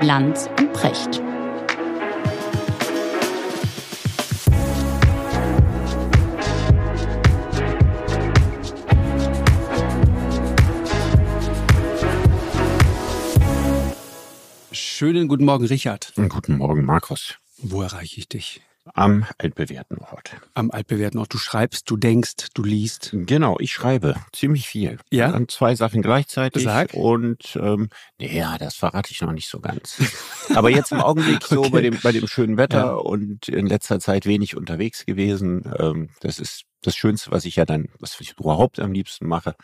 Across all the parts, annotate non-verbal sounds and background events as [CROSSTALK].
Lanz und Precht. Schönen guten Morgen, Richard. Guten Morgen, Markus. Wo erreiche ich dich? Am altbewährten Ort. Am altbewährten Ort. Du schreibst, du denkst, du liest. Genau, ich schreibe ziemlich viel. Ja? An zwei Sachen gleichzeitig. Sag. Und ähm, ja, das verrate ich noch nicht so ganz. Aber jetzt im Augenblick so [LAUGHS] Okay. bei dem bei dem schönen Wetter Ja. und in letzter Zeit wenig unterwegs gewesen. Ähm, das ist das Schönste, was ich ja dann, was ich überhaupt am liebsten mache,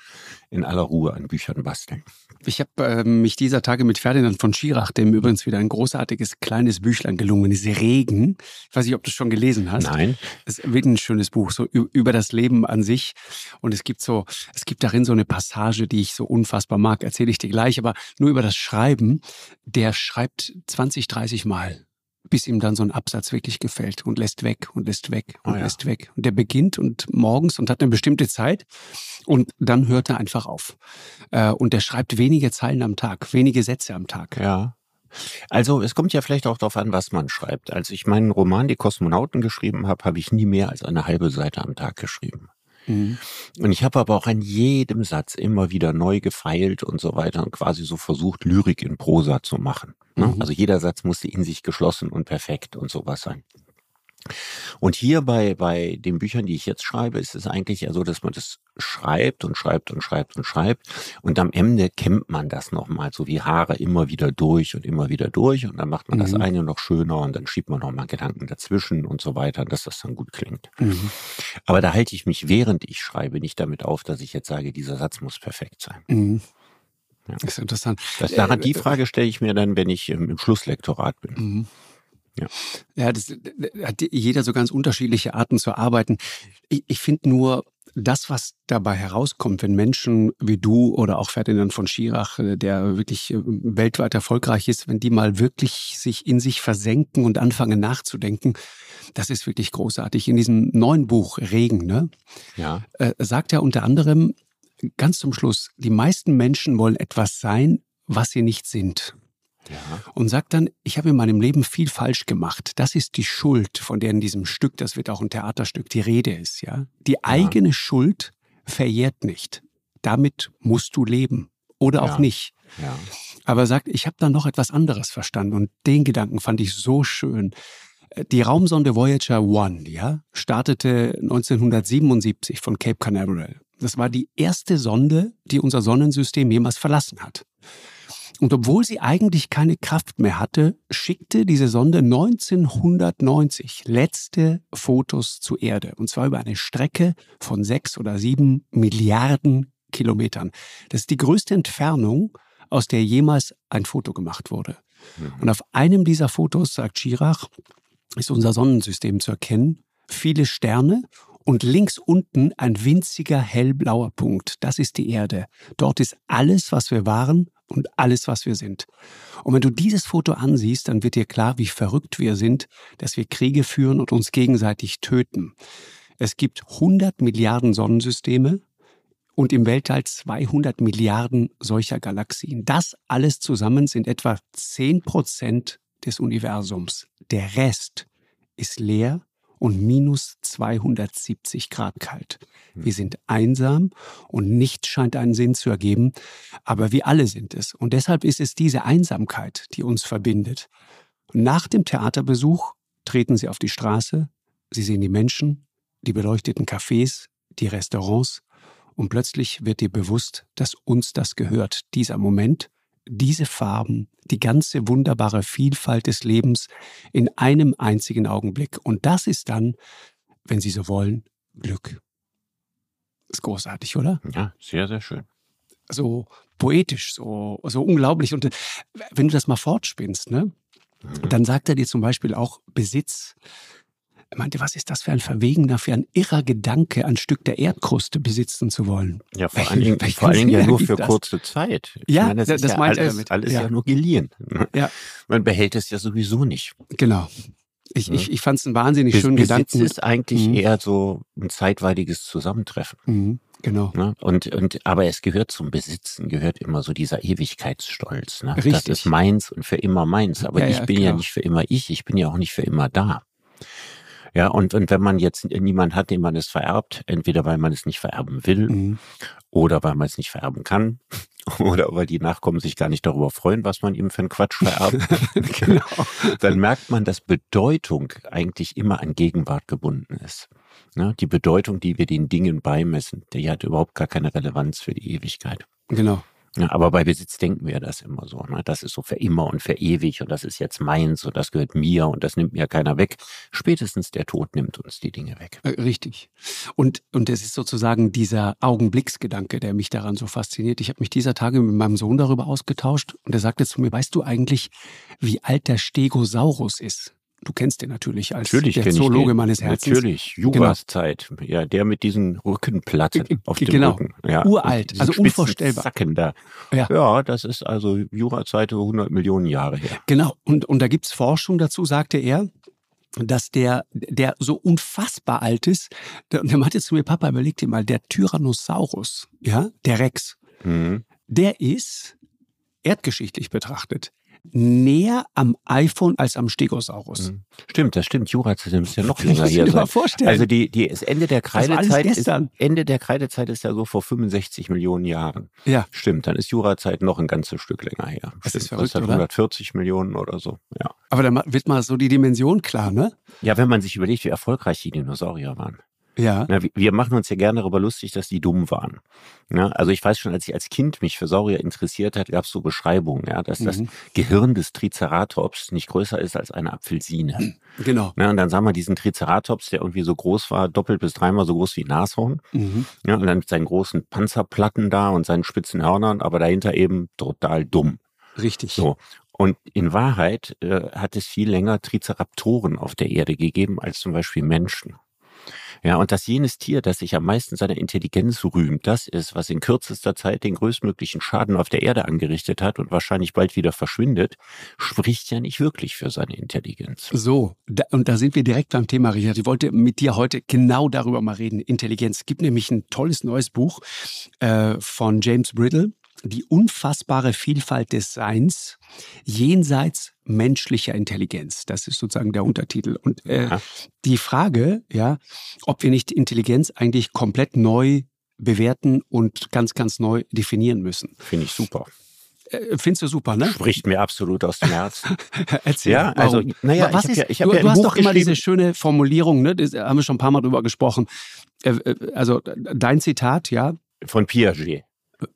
in aller Ruhe an Büchern basteln. Ich habe ähm, mich dieser Tage mit Ferdinand von Schirach, dem übrigens wieder ein großartiges kleines Büchlein gelungen ist, Regen. Ich weiß nicht, ob du es schon gelesen hast. Nein. Es ist wirklich ein schönes Buch, so über das Leben an sich. Und es gibt so, es gibt darin so eine Passage, die ich so unfassbar mag, erzähle ich dir gleich, aber nur über das Schreiben. Der schreibt 20, 30 Mal, bis ihm dann so ein Absatz wirklich gefällt und lässt weg und lässt weg und Ah ja. lässt weg. Und der beginnt und morgens und hat eine bestimmte Zeit und dann hört er einfach auf. Äh, Und der schreibt wenige Zeilen am Tag, wenige Sätze am Tag. Ja. Also es kommt ja vielleicht auch darauf an, was man schreibt. Als ich meinen Roman Die Kosmonauten geschrieben habe, habe ich nie mehr als eine halbe Seite am Tag geschrieben. Mhm. Und ich habe aber auch an jedem Satz immer wieder neu gefeilt und so weiter und quasi so versucht, Lyrik in Prosa zu machen. Ne? Mhm. Also jeder Satz musste in sich geschlossen und perfekt und sowas sein. Und hier bei, bei den Büchern, die ich jetzt schreibe, ist es eigentlich ja so, dass man das schreibt und schreibt und schreibt und schreibt. Und am Ende kämmt man das nochmal so wie Haare immer wieder durch und immer wieder durch. Und dann macht man das Mhm. eine noch schöner und dann schiebt man nochmal Gedanken dazwischen und so weiter, dass das dann gut klingt. Mhm. Aber da halte ich mich, während ich schreibe, nicht damit auf, dass ich jetzt sage, dieser Satz muss perfekt sein. Mhm. Ja. Das ist interessant. Das, daran, Äh, die Frage stelle ich mir dann, wenn ich im, im Schlusslektorat bin. Ja. Ja, das da hat jeder so ganz unterschiedliche Arten zu arbeiten. Ich, ich finde nur, das, was dabei herauskommt, wenn Menschen wie du oder auch Ferdinand von Schirach, äh, der wirklich äh, weltweit erfolgreich ist, wenn die mal wirklich sich in sich versenken und anfangen nachzudenken, das ist wirklich großartig. In diesem neuen Buch Regen, ne, Ja. äh, sagt er unter anderem ganz zum Schluss, die meisten Menschen wollen etwas sein, was sie nicht sind Ja. und sagt dann, ich habe in meinem Leben viel falsch gemacht. Das ist die Schuld, von der in diesem Stück, das wird auch ein Theaterstück, die Rede ist, ja. Die eigene Schuld verjährt nicht. Damit musst du leben oder auch Ja. nicht. Ja. Aber er sagt, ich habe da noch etwas anderes verstanden und den Gedanken fand ich so schön. Äh, Die Raumsonde Voyager One, ja, startete 1977 von Cape Canaveral. Das war die erste Sonde, die unser Sonnensystem jemals verlassen hat. Und obwohl sie eigentlich keine Kraft mehr hatte, schickte diese Sonde 1990 letzte Fotos zur Erde. Und zwar über eine Strecke von sechs oder sieben Milliarden Kilometern. Das ist die größte Entfernung, aus der jemals ein Foto gemacht wurde. Und auf einem dieser Fotos, sagt Schirach, ist unser Sonnensystem zu erkennen. Viele Sterne und links unten ein winziger hellblauer Punkt. Das ist die Erde. Dort ist alles, was wir waren und alles, was wir sind. Und wenn du dieses Foto ansiehst, dann wird dir klar, wie verrückt wir sind, dass wir Kriege führen und uns gegenseitig töten. Es gibt 100 Milliarden Sonnensysteme und im Weltall 200 Milliarden solcher Galaxien. Das alles zusammen sind etwa 10 Prozent des Universums. Der Rest ist leer und minus 270 Grad kalt. Wir sind einsam und nichts scheint einen Sinn zu ergeben, aber wir alle sind es. Und deshalb ist es diese Einsamkeit, die uns verbindet. Nach dem Theaterbesuch treten sie auf die Straße, sie sehen die Menschen, die beleuchteten Cafés, die Restaurants und plötzlich wird dir bewusst, dass uns das gehört, dieser Moment, diese Farben, die ganze wunderbare Vielfalt des Lebens in einem einzigen Augenblick. Und das ist dann, wenn Sie so wollen, Glück. Ist großartig, oder? Ja, sehr, sehr schön. So poetisch, so, so unglaublich. Und äh, wenn du das mal fortspinnst, ne, Mhm. dann sagt er dir zum Beispiel auch Besitz. Er meinte, was ist das für ein verwegener, für ein irrer Gedanke, ein Stück der Erdkruste besitzen zu wollen? Ja, vor allen Dingen, vor allen Dingen ja nur für das? kurze Zeit. Ich Ja, meine, das, das ist ja meint er alles, damit. alles Ja. ja. nur geliehen. Ja. Man behält es ja sowieso nicht. Genau. Ich, Ja. ich, ich fand es einen wahnsinnig Be schönen Besitz Gedanken. ist eigentlich Mhm. eher so ein zeitweiliges Zusammentreffen. Mhm. Genau. Ne? Und, und, aber es gehört zum Besitzen, gehört immer so dieser Ewigkeitsstolz. Ne? Richtig. Das ist meins und für immer meins. Aber Ja, ich ja, bin ja genau. nicht für immer ich, ich bin ja auch nicht für immer da. Ja, und, und wenn man jetzt niemand hat, dem man es vererbt, entweder weil man es nicht vererben will Mhm. oder weil man es nicht vererben kann [LAUGHS] oder weil die Nachkommen sich gar nicht darüber freuen, was man ihm für einen Quatsch vererbt, [LAUGHS] genau. [LAUGHS] dann merkt man, dass Bedeutung eigentlich immer an Gegenwart gebunden ist. Ne? Die Bedeutung, die wir den Dingen beimessen, die hat überhaupt gar keine Relevanz für die Ewigkeit. Genau. Ja, aber bei Besitz denken wir das immer so. Ne? Das ist so für immer und für ewig und das ist jetzt meins und das gehört mir und das nimmt mir keiner weg. Spätestens der Tod nimmt uns die Dinge weg. Äh, Richtig. Und, und es ist sozusagen dieser Augenblicksgedanke, der mich daran so fasziniert. Ich habe mich dieser Tage mit meinem Sohn darüber ausgetauscht und er sagte zu mir, weißt du eigentlich, wie alt der Stegosaurus ist? Du kennst den natürlich als Natürlich der Zoologe meines Herzens. Natürlich, Juras Zeit. Ja, der mit diesen Rückenplatten G- auf dem genau. Rücken. Ja. Uralt, also unvorstellbar. Zacken da. Ja. ja, das ist also Jurazeit 100 Millionen Jahre her. Genau. Und, und da gibt's Forschung dazu, sagte er, dass der, der so unfassbar alt ist. Der, der meinte zu mir, Papa, überleg dir mal, der Tyrannosaurus, ja, der Rex, Mhm. der ist erdgeschichtlich betrachtet näher am iPhone als am Stegosaurus. Mhm. Stimmt, das stimmt. Jurazeit muss ja noch [LAUGHS] Das länger hier sein. vorstellen. Also die, die, das Ende der Kreidezeit ist. Ende der Kreidezeit ist ja so vor 65 Millionen Jahren. ja, Stimmt, dann ist Jurazeit noch ein ganzes Stück länger her. Das Stimmt, ist verrückt, hat oder? 140 Millionen oder so. Ja. aber da wird mal so die Dimension klar, ne? Ja, wenn man sich überlegt, wie erfolgreich die Dinosaurier waren. Ja. Na, wir- machen uns ja gerne darüber lustig, dass die dumm waren. Ja, also ich weiß schon, als ich als Kind mich für Saurier interessiert hat, gab es so Beschreibungen, ja, dass das Mhm. Gehirn des Triceratops nicht größer ist als eine Apfelsine. Genau. Ja, und dann sah man diesen Triceratops, der irgendwie so groß war, doppelt bis dreimal so groß wie ein Nashorn. Mhm. Ja, und dann mit seinen großen Panzerplatten da und seinen spitzen Hörnern, aber dahinter eben total dumm. Richtig. So. Und in Wahrheit äh, hat es viel länger Triceratoren auf der Erde gegeben als zum Beispiel Menschen. Ja, und dass jenes Tier, das sich am meisten seiner Intelligenz rühmt, das ist, was in kürzester Zeit den größtmöglichen Schaden auf der Erde angerichtet hat und wahrscheinlich bald wieder verschwindet, spricht ja nicht wirklich für seine Intelligenz. So, da, und da sind wir direkt beim Thema, Richard. Ich wollte mit dir heute genau darüber mal reden. Intelligenz. Es gibt nämlich ein tolles neues Buch äh, von James Brittle, Die unfassbare Vielfalt des Seins jenseits menschlicher Intelligenz. Das ist sozusagen der Untertitel. Und äh, Ja. die Frage, ja, ob wir nicht Intelligenz eigentlich komplett neu bewerten und ganz, ganz neu definieren müssen. Finde ich super. Äh, findest du super, ne? Spricht mir absolut aus dem Herzen. [LAUGHS] Erzähl. Ja, also, naja, Was ich hab ist, ja- ich hab du, ja du hast Buch doch immer diese schöne Formulierung, ne? Das haben wir schon ein paar Mal drüber gesprochen. Äh, äh, Also dein Zitat, ja, Von Piaget.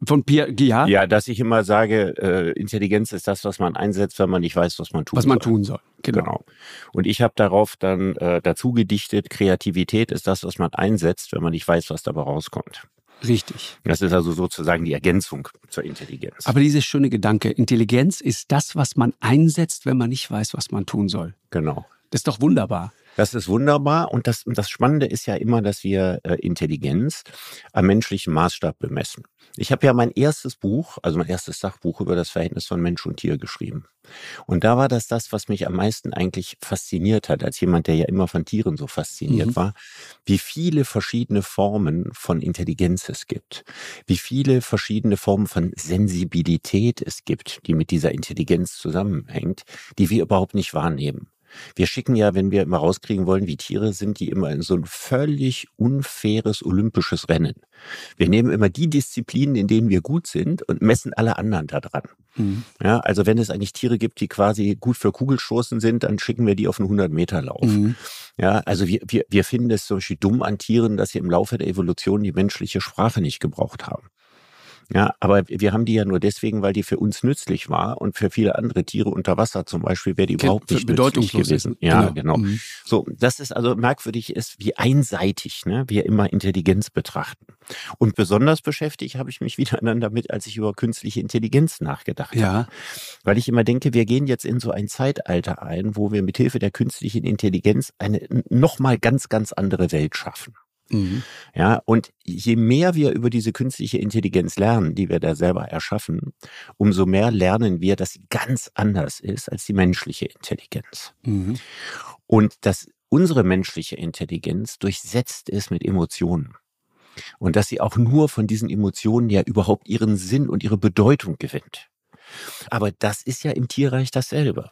Von Pierre Guillard, Ja, dass ich immer sage, äh, Intelligenz ist das, was man einsetzt, wenn man nicht weiß, was man tut. was man tun soll. Genau. Genau. Und ich habe darauf dann äh, dazu gedichtet, Kreativität ist das, was man einsetzt, wenn man nicht weiß, was dabei rauskommt. Richtig. Das ist also sozusagen die Ergänzung zur Intelligenz. Aber dieses schöne Gedanke, Intelligenz ist das, was man einsetzt, wenn man nicht weiß, was man tun soll. genau. Das ist doch wunderbar. Das ist wunderbar. Und das, das Spannende ist ja immer, dass wir äh, Intelligenz am menschlichen Maßstab bemessen. Ich habe ja mein erstes Buch, also mein erstes Sachbuch über das Verhältnis von Mensch und Tier geschrieben. Und da war das das, was mich am meisten eigentlich fasioniert hat, als jemand, der ja immer von Tieren so fasziniert Mhm. war, wie viele verschiedene Formen von Intelligenz es gibt, wie viele verschiedene Formen von Sensibilität es gibt, die mit dieser Intelligenz zusammenhängt, die wir überhaupt nicht wahrnehmen. Wir schicken ja, wenn wir immer rauskriegen wollen, wie Tiere sind, die immer in so ein völlig unfaires olympisches Rennen. Wir nehmen immer die Disziplinen, in denen wir gut sind und messen alle anderen da dran. Mhm. Ja, also wenn es eigentlich Tiere gibt, die quasi gut für Kugelstoßen sind, dann schicken wir die auf einen 100 Meter Lauf. Mhm. Ja, also wir, wir, wir finden es zum Beispiel dumm an Tieren, dass sie im Laufe der Evolution die menschliche Sprache nicht gebraucht haben. Ja, aber wir haben die ja nur deswegen, weil die für uns nützlich war und für viele andere Tiere unter Wasser zum Beispiel wäre die überhaupt nicht nützlich gewesen. ist. Ja, Genau. genau. Mhm. So, das ist also merkwürdig ist, wie einseitig ne, wir immer Intelligenz betrachten. Und besonders beschäftigt habe ich mich [LAUGHS] wieder dann damit, als ich über künstliche Intelligenz nachgedacht habe. Ja, Weil ich immer denke, wir gehen jetzt in so ein Zeitalter ein, wo wir mithilfe der künstlichen Intelligenz eine nochmal ganz, ganz andere Welt schaffen. Mhm. Ja, und je mehr wir über diese künstliche Intelligenz lernen, die wir da selber erschaffen, umso mehr lernen wir, dass sie ganz anders ist als die menschliche Intelligenz. Mhm. Und dass unsere menschliche Intelligenz durchsetzt ist mit Emotionen. Und dass sie auch nur von diesen Emotionen ja überhaupt ihren Sinn und ihre Bedeutung gewinnt. Aber das ist ja im Tierreich dasselbe.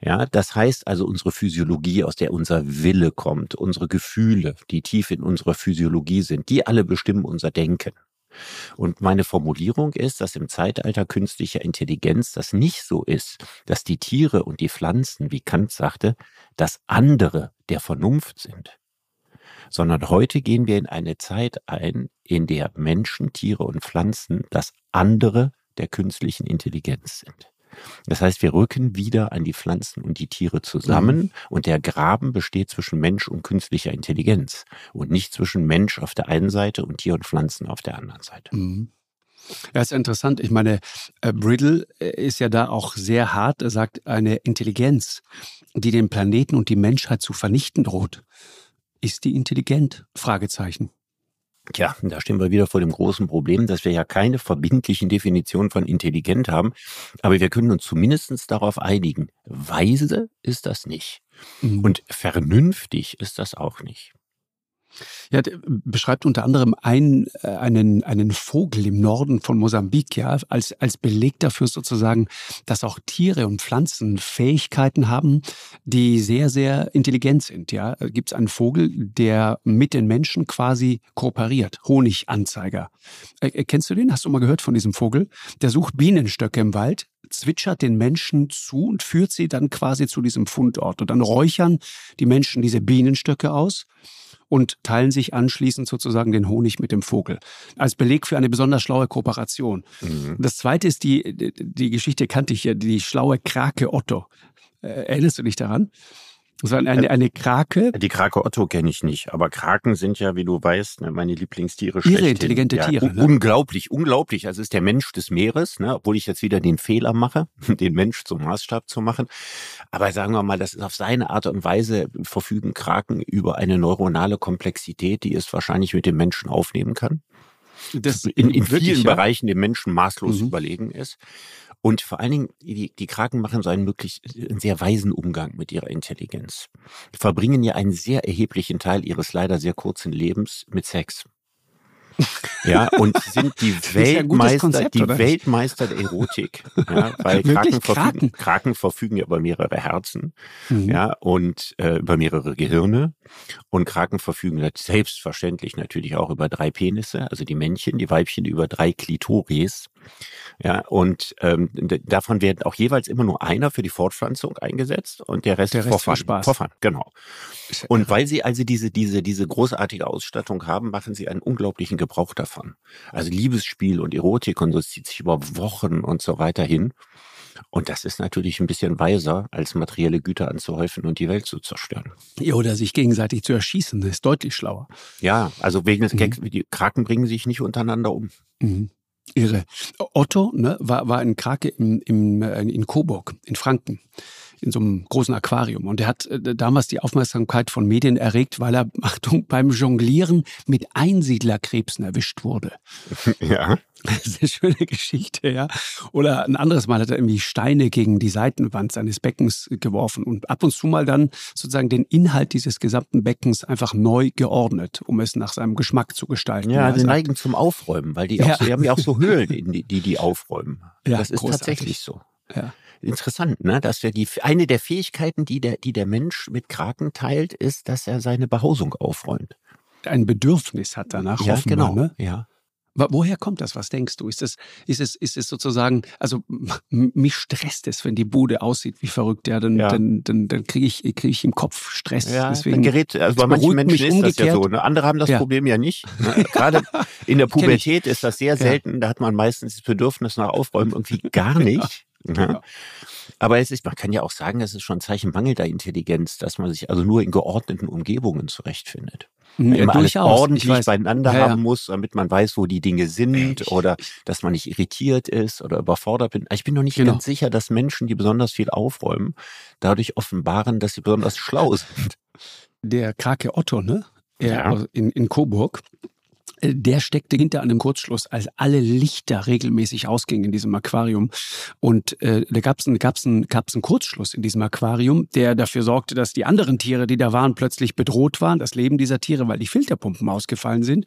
Ja, das heißt also unsere Physiologie, aus der unser Wille kommt, unsere Gefühle, die tief in unserer Physiologie sind, die alle bestimmen unser Denken. Und meine Formulierung ist, dass im Zeitalter künstlicher Intelligenz das nicht so ist, dass die Tiere und die Pflanzen, wie Kant sagte, das andere der Vernunft sind, sondern heute gehen wir in eine Zeit ein, in der Menschen, Tiere und Pflanzen das andere der künstlichen Intelligenz sind. Das heißt, wir rücken wieder an die Pflanzen und die Tiere zusammen mhm. und der Graben besteht zwischen Mensch und künstlicher Intelligenz und nicht zwischen Mensch auf der einen Seite und Tier und Pflanzen auf der anderen Seite. Mhm. Ja, ist interessant. Ich meine, äh, Brittle äh, ist ja da auch sehr hart. Er sagt, eine Intelligenz, die den Planeten und die Menschheit zu vernichten droht. Ist die intelligent? Fragezeichen. Tja, da stehen wir wieder vor dem großen Problem, dass wir ja keine verbindlichen Definitionen von intelligent haben, aber wir können uns zumindest darauf einigen. Weise ist das nicht. Mhm. Und vernünftig ist das auch nicht. Ja, beschreibt unter anderem einen, äh, einen, einen Vogel im Norden von Mosambik, ja, als, als Beleg dafür sozusagen, dass auch Tiere und Pflanzen Fähigkeiten haben, die sehr, sehr intelligent sind, ja. Gibt es einen Vogel, der mit den Menschen quasi kooperiert, Honiganzeiger. Äh, kennst du den? Hast du mal gehört von diesem Vogel? Der sucht Bienenstöcke im Wald, zwitschert den Menschen zu und führt sie dann quasi zu diesem Fundort. Und dann räuchern die Menschen diese Bienenstöcke aus und teilen sich anschließend sozusagen den Honig mit dem Vogel. Als Beleg für eine besonders schlaue Kooperation. Mhm. Das zweite ist die, die Geschichte kannte ich ja, die schlaue Krake Otto. Äh, erinnerst du dich daran? Das war eine, eine Krake. Die Krake Otto kenne ich nicht, aber Kraken sind ja, wie du weißt, ne, meine Lieblingstiere. Ihre intelligente ja, Tiere. Ne? Unglaublich, unglaublich. Also es ist der Mensch des Meeres, ne? obwohl ich jetzt wieder den Fehler mache, [LAUGHS] den Mensch zum Maßstab zu machen. Aber sagen wir mal, das ist auf seine Art und Weise verfügen Kraken über eine neuronale Komplexität, die es wahrscheinlich mit dem Menschen aufnehmen kann. Das in, in vielen ja? Bereichen dem Menschen maßlos mhm. überlegen ist. Und vor allen Dingen, die, die Kraken machen so einen wirklich einen sehr weisen Umgang mit ihrer Intelligenz. Verbringen ja einen sehr erheblichen Teil ihres leider sehr kurzen Lebens mit Sex. Ja, und sind die [LAUGHS] Weltmeister, Konzept, die Weltmeister der Erotik. Ja, weil Kraken verfügen, Kraken verfügen ja über mehrere Herzen, mhm. ja, und äh, über mehrere Gehirne. Und Kraken verfügen selbstverständlich natürlich auch über drei Penisse, also die Männchen, die Weibchen über drei Klitoris. Ja, und ähm, davon werden auch jeweils immer nur einer für die Fortpflanzung eingesetzt und der Rest, der Rest für Spaß. Vorfahren, genau. Und weil sie also diese, diese, diese großartige Ausstattung haben, machen sie einen unglaublichen Gebrauch davon. Also Liebesspiel und Erotik und so zieht sich über Wochen und so weiter hin. Und das ist natürlich ein bisschen weiser, als materielle Güter anzuhäufen und die Welt zu zerstören. Ja, oder sich gegenseitig zu erschießen, das ist deutlich schlauer. Ja, also wegen des mhm. Gags, die Kraken bringen sich nicht untereinander um. Mhm. Irre. Otto ne, war, war ein Krake im, im, äh, in Coburg, in Franken in so einem großen Aquarium. Und er hat äh, damals die Aufmerksamkeit von Medien erregt, weil er, [LAUGHS] Achtung, beim Jonglieren mit Einsiedlerkrebsen erwischt wurde. [LAUGHS] Ja. Das ist eine schöne Geschichte, ja. Oder ein anderes Mal hat er irgendwie Steine gegen die Seitenwand seines Beckens geworfen und ab und zu mal dann sozusagen den Inhalt dieses gesamten Beckens einfach neu geordnet, um es nach seinem Geschmack zu gestalten. Ja, die neigen zum Aufräumen, weil die, ja. so, die haben ja auch so [LAUGHS] Höhlen, die die, die aufräumen. Ja, das ist großartig. tatsächlich so. Ja interessant, ne? Dass wir die eine der Fähigkeiten, die der, die der Mensch mit Kraken teilt, ist, dass er seine Behausung aufräumt. Ein Bedürfnis hat danach. Ja, genau. Ne? Ja. Woher kommt das? Was denkst du? Ist es, ist es, ist es sozusagen, also mich stresst es, wenn die Bude aussieht wie verrückt, ja, dann, ja. dann, dann, dann kriege ich, krieg ich im Kopf Stress. Ja, Deswegen, gerät, also bei manchen Menschen ist umgekehrt. das ja so. Ne? Andere haben das ja. Problem ja nicht. [LAUGHS] Ne? Gerade in der Pubertät ist das sehr selten. Da hat man meistens das Bedürfnis nach Aufräumen irgendwie gar nicht. Ja. Genau. Aber es ist, man kann ja auch sagen, es ist schon ein Zeichen mangelnder Intelligenz, dass man sich also nur in geordneten Umgebungen zurechtfindet. Ja, immer alles ordentlich beieinander ja, haben muss, damit man weiß, wo die Dinge sind oder dass man nicht irritiert ist oder überfordert bin. Ich bin noch nicht genau. ganz sicher, dass Menschen, die besonders viel aufräumen, dadurch offenbaren, dass sie besonders schlau [LAUGHS] sind. Der Krake Otto, ne? Er, in, in Coburg, der steckte hinter einem Kurzschluss, als alle Lichter regelmäßig ausgingen in diesem Aquarium. Und äh, da gab es einen, gab's einen, gab's einen Kurzschluss in diesem Aquarium, der dafür sorgte, dass die anderen Tiere, die da waren, plötzlich bedroht waren, das Leben dieser Tiere, weil die Filterpumpen ausgefallen sind.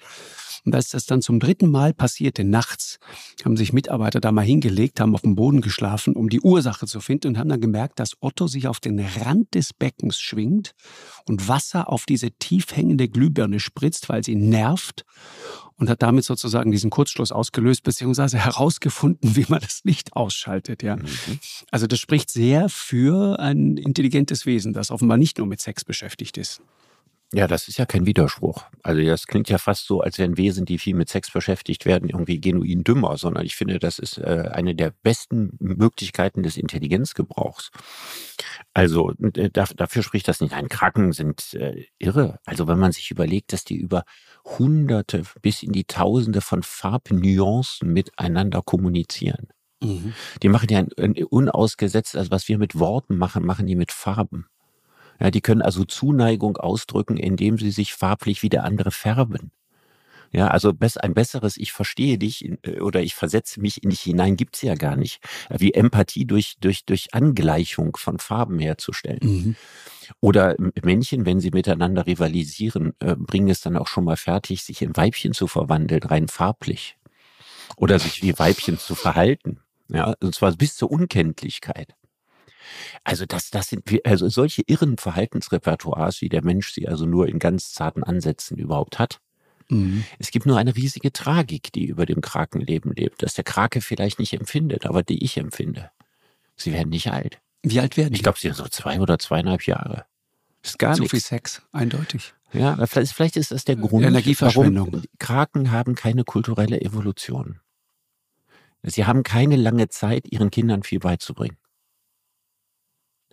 Und als das dann zum dritten Mal passierte, nachts, haben sich Mitarbeiter da mal hingelegt, haben auf dem Boden geschlafen, um die Ursache zu finden und haben dann gemerkt, dass Otto sich auf den Rand des Beckens schwingt und Wasser auf diese tief hängende Glühbirne spritzt, weil sie nervt und hat damit sozusagen diesen Kurzschluss ausgelöst, beziehungsweise herausgefunden, wie man das Licht ausschaltet. Ja. Mhm. Also das spricht sehr für ein intelligentes Wesen, das offenbar nicht nur mit Sex beschäftigt ist. Ja, das ist ja kein Widerspruch. Also das klingt ja fast so, als wären Wesen, die viel mit Sex beschäftigt werden, irgendwie genuin dümmer, sondern ich finde, das ist äh, eine der besten Möglichkeiten des Intelligenzgebrauchs. Also äh, dafür spricht das nicht. Ein Kraken sind äh, irre. Also wenn man sich überlegt, dass die über Hunderte bis in die Tausende von Farbnuancen miteinander kommunizieren. Mhm. Die machen ja ein, ein unausgesetzt, also was wir mit Worten machen, machen die mit Farben. Ja, die können also Zuneigung ausdrücken, indem sie sich farblich wie der andere färben. Ja, also ein besseres Ich verstehe dich äh, oder ich versetze mich in dich hinein gibt's ja gar nicht. Wie Empathie durch, durch, durch Angleichung von Farben herzustellen. Mhm. Oder Männchen, wenn sie miteinander rivalisieren, äh, bringen es dann auch schon mal fertig, sich in Weibchen zu verwandeln, rein farblich. Oder sich wie Weibchen zu verhalten. Ja, und zwar bis zur Unkenntlichkeit. Also das, das sind wir, also solche irren Verhaltensrepertoires, wie der Mensch sie also nur in ganz zarten Ansätzen überhaupt hat. Mhm. Es gibt nur eine riesige Tragik, die über dem Krakenleben lebt, dass der Krake vielleicht nicht empfindet, aber die ich empfinde. Sie werden nicht alt. Wie alt werden die? Ich glaube, sie sind so zwei oder zweieinhalb Jahre. Das ist gar so viel Sex, eindeutig. Ja, vielleicht, vielleicht ist das der Grund, warum Kraken haben keine kulturelle Evolution. Sie haben keine lange Zeit, ihren Kindern viel beizubringen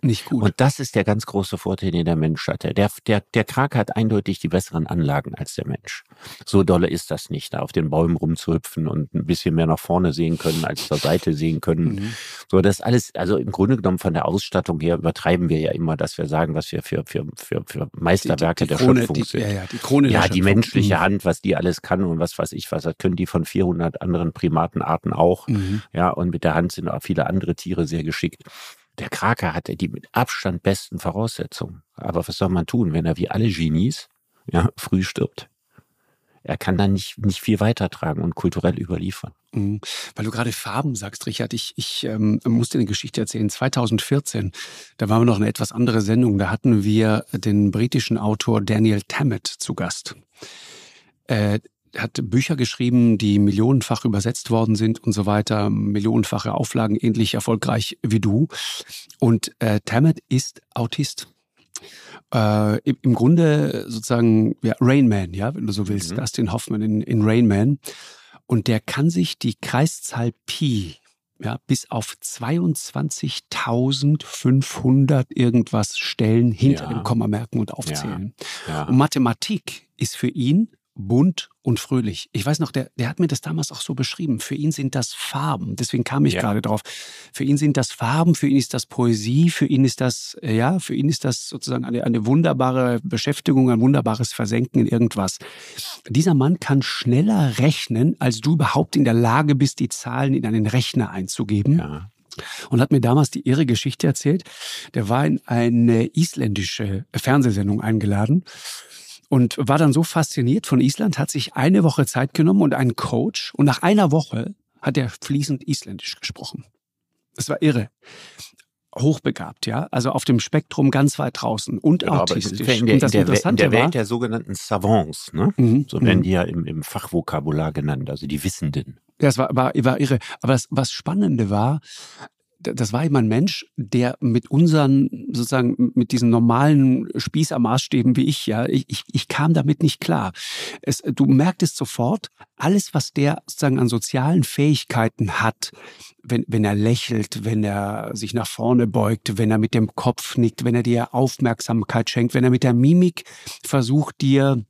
nicht gut. Und das ist der ganz große Vorteil, den der Mensch hatte. Der, der, der Krake hat eindeutig die besseren Anlagen als der Mensch. So dolle ist das nicht, da auf den Bäumen rumzuhüpfen und ein bisschen mehr nach vorne sehen können, als zur Seite sehen können. Mhm. So, das alles, also im Grunde genommen von der Ausstattung her übertreiben wir ja immer, dass wir sagen, was wir für, für, für, für Meisterwerke die, die, die Krone, der Schöpfung sind. Ja, ja, die Krone Ja, die menschliche mhm. Hand, was die alles kann und was weiß ich was, das können die von 400 anderen Primatenarten auch. Mhm. Ja, und mit der Hand sind auch viele andere Tiere sehr geschickt. Der Krake hatte die mit Abstand besten Voraussetzungen. Aber was soll man tun, wenn er wie alle Genies ja, früh stirbt? Er kann dann nicht, nicht viel weitertragen und kulturell überliefern. Mhm. Weil du gerade Farben sagst, Richard, ich, ich ähm, musste eine Geschichte erzählen. 2014, da waren wir noch eine etwas andere Sendung. Da hatten wir den britischen Autor Daniel Tammet zu Gast. Äh, hat Bücher geschrieben, die millionenfach übersetzt worden sind und so weiter, millionenfache Auflagen, ähnlich erfolgreich wie du. Und äh, Tammet ist Autist. Äh, im, Grunde sozusagen ja, Rain Man, ja, wenn du so willst, mhm. Dustin Hoffman in, in Rain Man. Und der kann sich die Kreiszahl Pi ja, bis auf 22.500 irgendwas Stellen hinter ja. dem Komma merken und aufzählen. Ja. Ja. Und Mathematik ist für ihn bunt und fröhlich. Ich weiß noch, der, der hat mir das damals auch so beschrieben. Für ihn sind das Farben. Deswegen kam ich ja. gerade drauf. Für ihn sind das Farben, für ihn ist das Poesie, für ihn ist das, äh, ja, für ihn ist das sozusagen eine, eine wunderbare Beschäftigung, ein wunderbares Versenken in irgendwas. Dieser Mann kann schneller rechnen, als du überhaupt in der Lage bist, die Zahlen in einen Rechner einzugeben. Ja und hat mir damals die irre Geschichte erzählt. Der war in eine isländische Fernsehsendung eingeladen und war dann so fasziniert von Island, hat sich eine Woche Zeit genommen und einen Coach und nach einer Woche hat er fließend Isländisch gesprochen. Das war irre. Hochbegabt, ja, also auf dem Spektrum ganz weit draußen und genau, autistisch. In der, und das in der, in der Welt war, der sogenannten Savants, ne? Mhm, so werden mhm. die ja im, im Fachvokabular genannt, also die Wissenden. Ja, es war, war, war irre. Aber das, was Spannende war, das war immer ein Mensch, der mit unseren, sozusagen, mit diesen normalen Spießermaßstäben wie ich, ja, ich, ich, kam damit nicht klar. Es, du merktest sofort, alles, was der sozusagen an sozialen Fähigkeiten hat, wenn, wenn er lächelt, wenn er sich nach vorne beugt, wenn er mit dem Kopf nickt, wenn er dir Aufmerksamkeit schenkt, wenn er mit der Mimik versucht, dir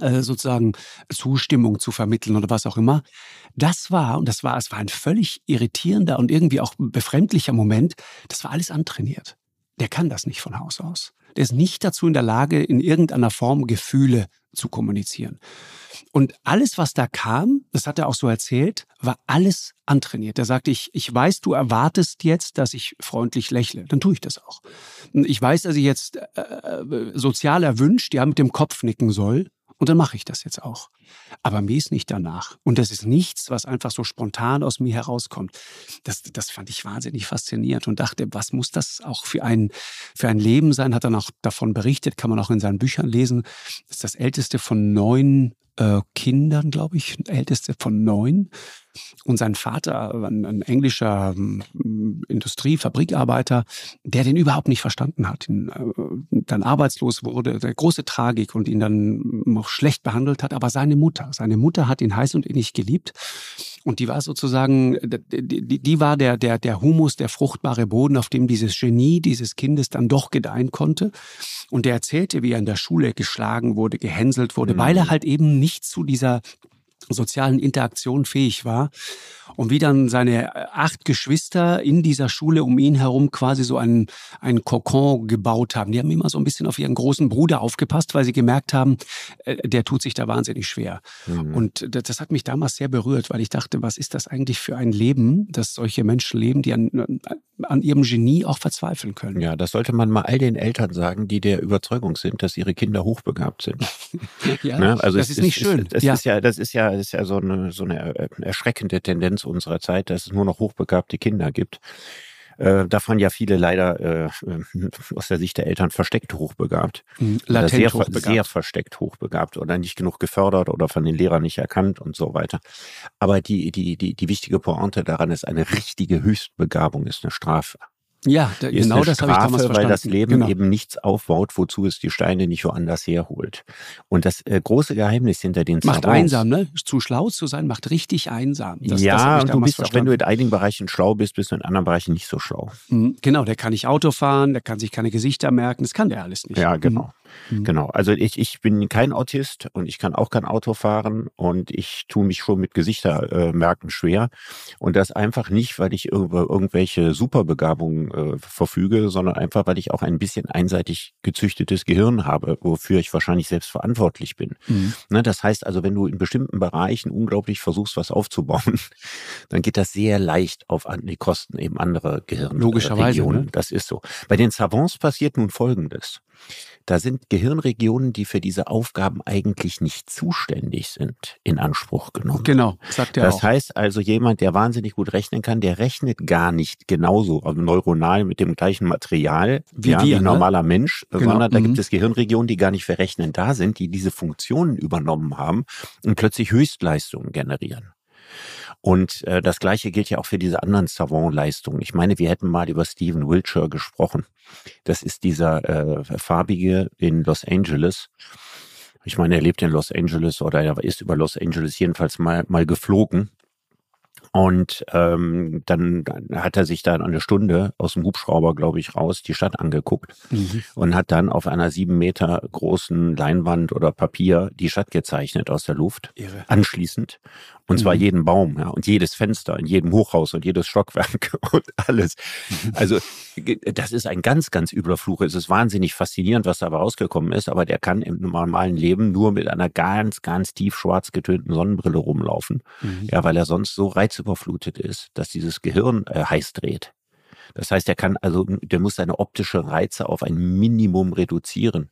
sozusagen Zustimmung zu vermitteln oder was auch immer. Das war, und das war, es war ein völlig irritierender und irgendwie auch befremdlicher Moment, das war alles antrainiert. Der kann das nicht von Haus aus. Der ist nicht dazu in der Lage, in irgendeiner Form Gefühle zu kommunizieren. Und alles, was da kam, das hat er auch so erzählt, war alles antrainiert. Er sagte, ich, ich weiß, du erwartest jetzt, dass ich freundlich lächle. Dann tue ich das auch. Ich weiß, dass ich jetzt äh, äh sozial erwünscht, ja, mit dem Kopf nicken soll. Und dann mache ich das jetzt auch. Aber mir ist nicht danach. Und das ist nichts, was einfach so spontan aus mir herauskommt. Das, das fand ich wahnsinnig faszinierend und dachte, was muss das auch für ein, für ein Leben sein? Hat dann auch davon berichtet, kann man auch in seinen Büchern lesen. Das ist das älteste von neun äh, Kindern, glaube ich, älteste von neun. Und sein Vater, ein, ein englischer ähm, Industriefabrikarbeiter, der den überhaupt nicht verstanden hat, ihn, äh, dann arbeitslos wurde, der große Tragik und ihn dann noch schlecht behandelt hat. Aber seine Mutter, seine Mutter hat ihn heiß und innig geliebt. Und die war sozusagen, die, die war der, der, der Humus, der fruchtbare Boden, auf dem dieses Genie dieses Kindes dann doch gedeihen konnte. Und der erzählte, wie er in der Schule geschlagen wurde, gehänselt wurde, mhm. weil er halt eben nicht zu dieser sozialen Interaktion fähig war und wie dann seine acht Geschwister in dieser Schule um ihn herum quasi so einen, einen Kokon gebaut haben. Die haben immer so ein bisschen auf ihren großen Bruder aufgepasst, weil sie gemerkt haben, äh, der tut sich da wahnsinnig schwer. Mhm. Und das hat mich damals sehr berührt, weil ich dachte, was ist das eigentlich für ein Leben, dass solche Menschen leben, die an, an ihrem Genie auch verzweifeln können. Ja, das sollte man mal all den Eltern sagen, die der Überzeugung sind, dass ihre Kinder hochbegabt sind. [LAUGHS] ja, ne? also das ist nicht schön. Das ja. ist ja, das ist ja, ist ja so eine, so eine äh, erschreckende Tendenz unserer Zeit, dass es nur noch hochbegabte Kinder gibt. Äh, davon ja viele leider äh, aus der Sicht der Eltern versteckt hochbegabt. Mhm, latent sehr, hochbegabt. sehr versteckt hochbegabt oder nicht genug gefördert oder von den Lehrern nicht erkannt und so weiter. Aber die, die, die, die wichtige Pointe daran ist, eine richtige Höchstbegabung ist eine Strafe. Ja, da, genau das habe ich damals verstanden. Weil das Leben genau. eben nichts aufbaut, wozu es die Steine nicht woanders herholt. Und das äh, große Geheimnis hinter den Macht Savants, einsam, ne? Zu schlau zu sein, macht richtig einsam. Das, ja, das und du bist verstanden. auch, wenn du in einigen Bereichen schlau bist, bist du in anderen Bereichen nicht so schlau. Mhm, genau, der kann nicht Auto fahren, der kann sich keine Gesichter merken, das kann der alles nicht. Ja, genau. Mhm. Mhm. Genau. Also ich, ich bin kein Autist und ich kann auch kein Auto fahren und ich tue mich schon mit Gesichtermerken äh, schwer. Und das einfach nicht, weil ich über irgendwelche Superbegabungen äh, verfüge, sondern einfach, weil ich auch ein bisschen einseitig gezüchtetes Gehirn habe, wofür ich wahrscheinlich selbst verantwortlich bin. Mhm. Ne, das heißt also, wenn du in bestimmten Bereichen unglaublich versuchst, was aufzubauen, [LAUGHS] dann geht das sehr leicht auf die Kosten eben anderer Gehirnregionen. Logischerweise. Ne? Das ist so. Bei den Savants passiert nun Folgendes. Da sind Gehirnregionen, die für diese Aufgaben eigentlich nicht zuständig sind, in Anspruch genommen. Genau, sagt er Das auch. heißt also, jemand, der wahnsinnig gut rechnen kann, der rechnet gar nicht genauso also neuronal mit dem gleichen Material wie, ja, wir, ein ne? normaler Mensch, genau. sondern da mhm. gibt es Gehirnregionen, die gar nicht für Rechnen da sind, die diese Funktionen übernommen haben und plötzlich Höchstleistungen generieren. Und äh, das Gleiche gilt ja auch für diese anderen Savant-Leistungen. Ich meine, wir hätten mal über Stephen Wiltshire gesprochen. Das ist dieser äh, Farbige in Los Angeles. Ich meine, er lebt in Los Angeles oder er ist über Los Angeles jedenfalls mal, mal geflogen. Und ähm, dann, hat er sich dann eine Stunde aus dem Hubschrauber, glaube ich, raus die Stadt angeguckt mhm. und hat dann auf einer sieben Meter großen Leinwand oder Papier die Stadt gezeichnet aus der Luft. Irre. Anschließend. Und zwar mhm. jeden Baum, ja, und jedes Fenster in jedem Hochhaus und jedes Stockwerk [LAUGHS] und alles. Mhm. Also, das ist ein ganz, ganz übler Fluch. Es ist wahnsinnig faszinierend, was dabei rausgekommen ist, aber der kann im normalen Leben nur mit einer ganz, ganz tief schwarz getönten Sonnenbrille rumlaufen. Mhm. Ja, weil er sonst so reizüberflutet ist, dass dieses Gehirn äh, heiß dreht. Das heißt, er kann also, der muss seine optische Reize auf ein Minimum reduzieren.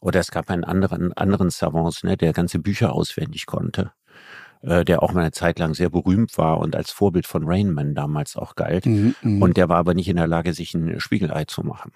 Oder es gab einen anderen, anderen Savants, ne, der ganze Bücher auswendig konnte. Äh, der auch mal eine Zeit lang sehr berühmt war und als Vorbild von Rainman damals auch galt. Mhm, mhm. und der war aber nicht in der Lage, sich ein Spiegelei zu machen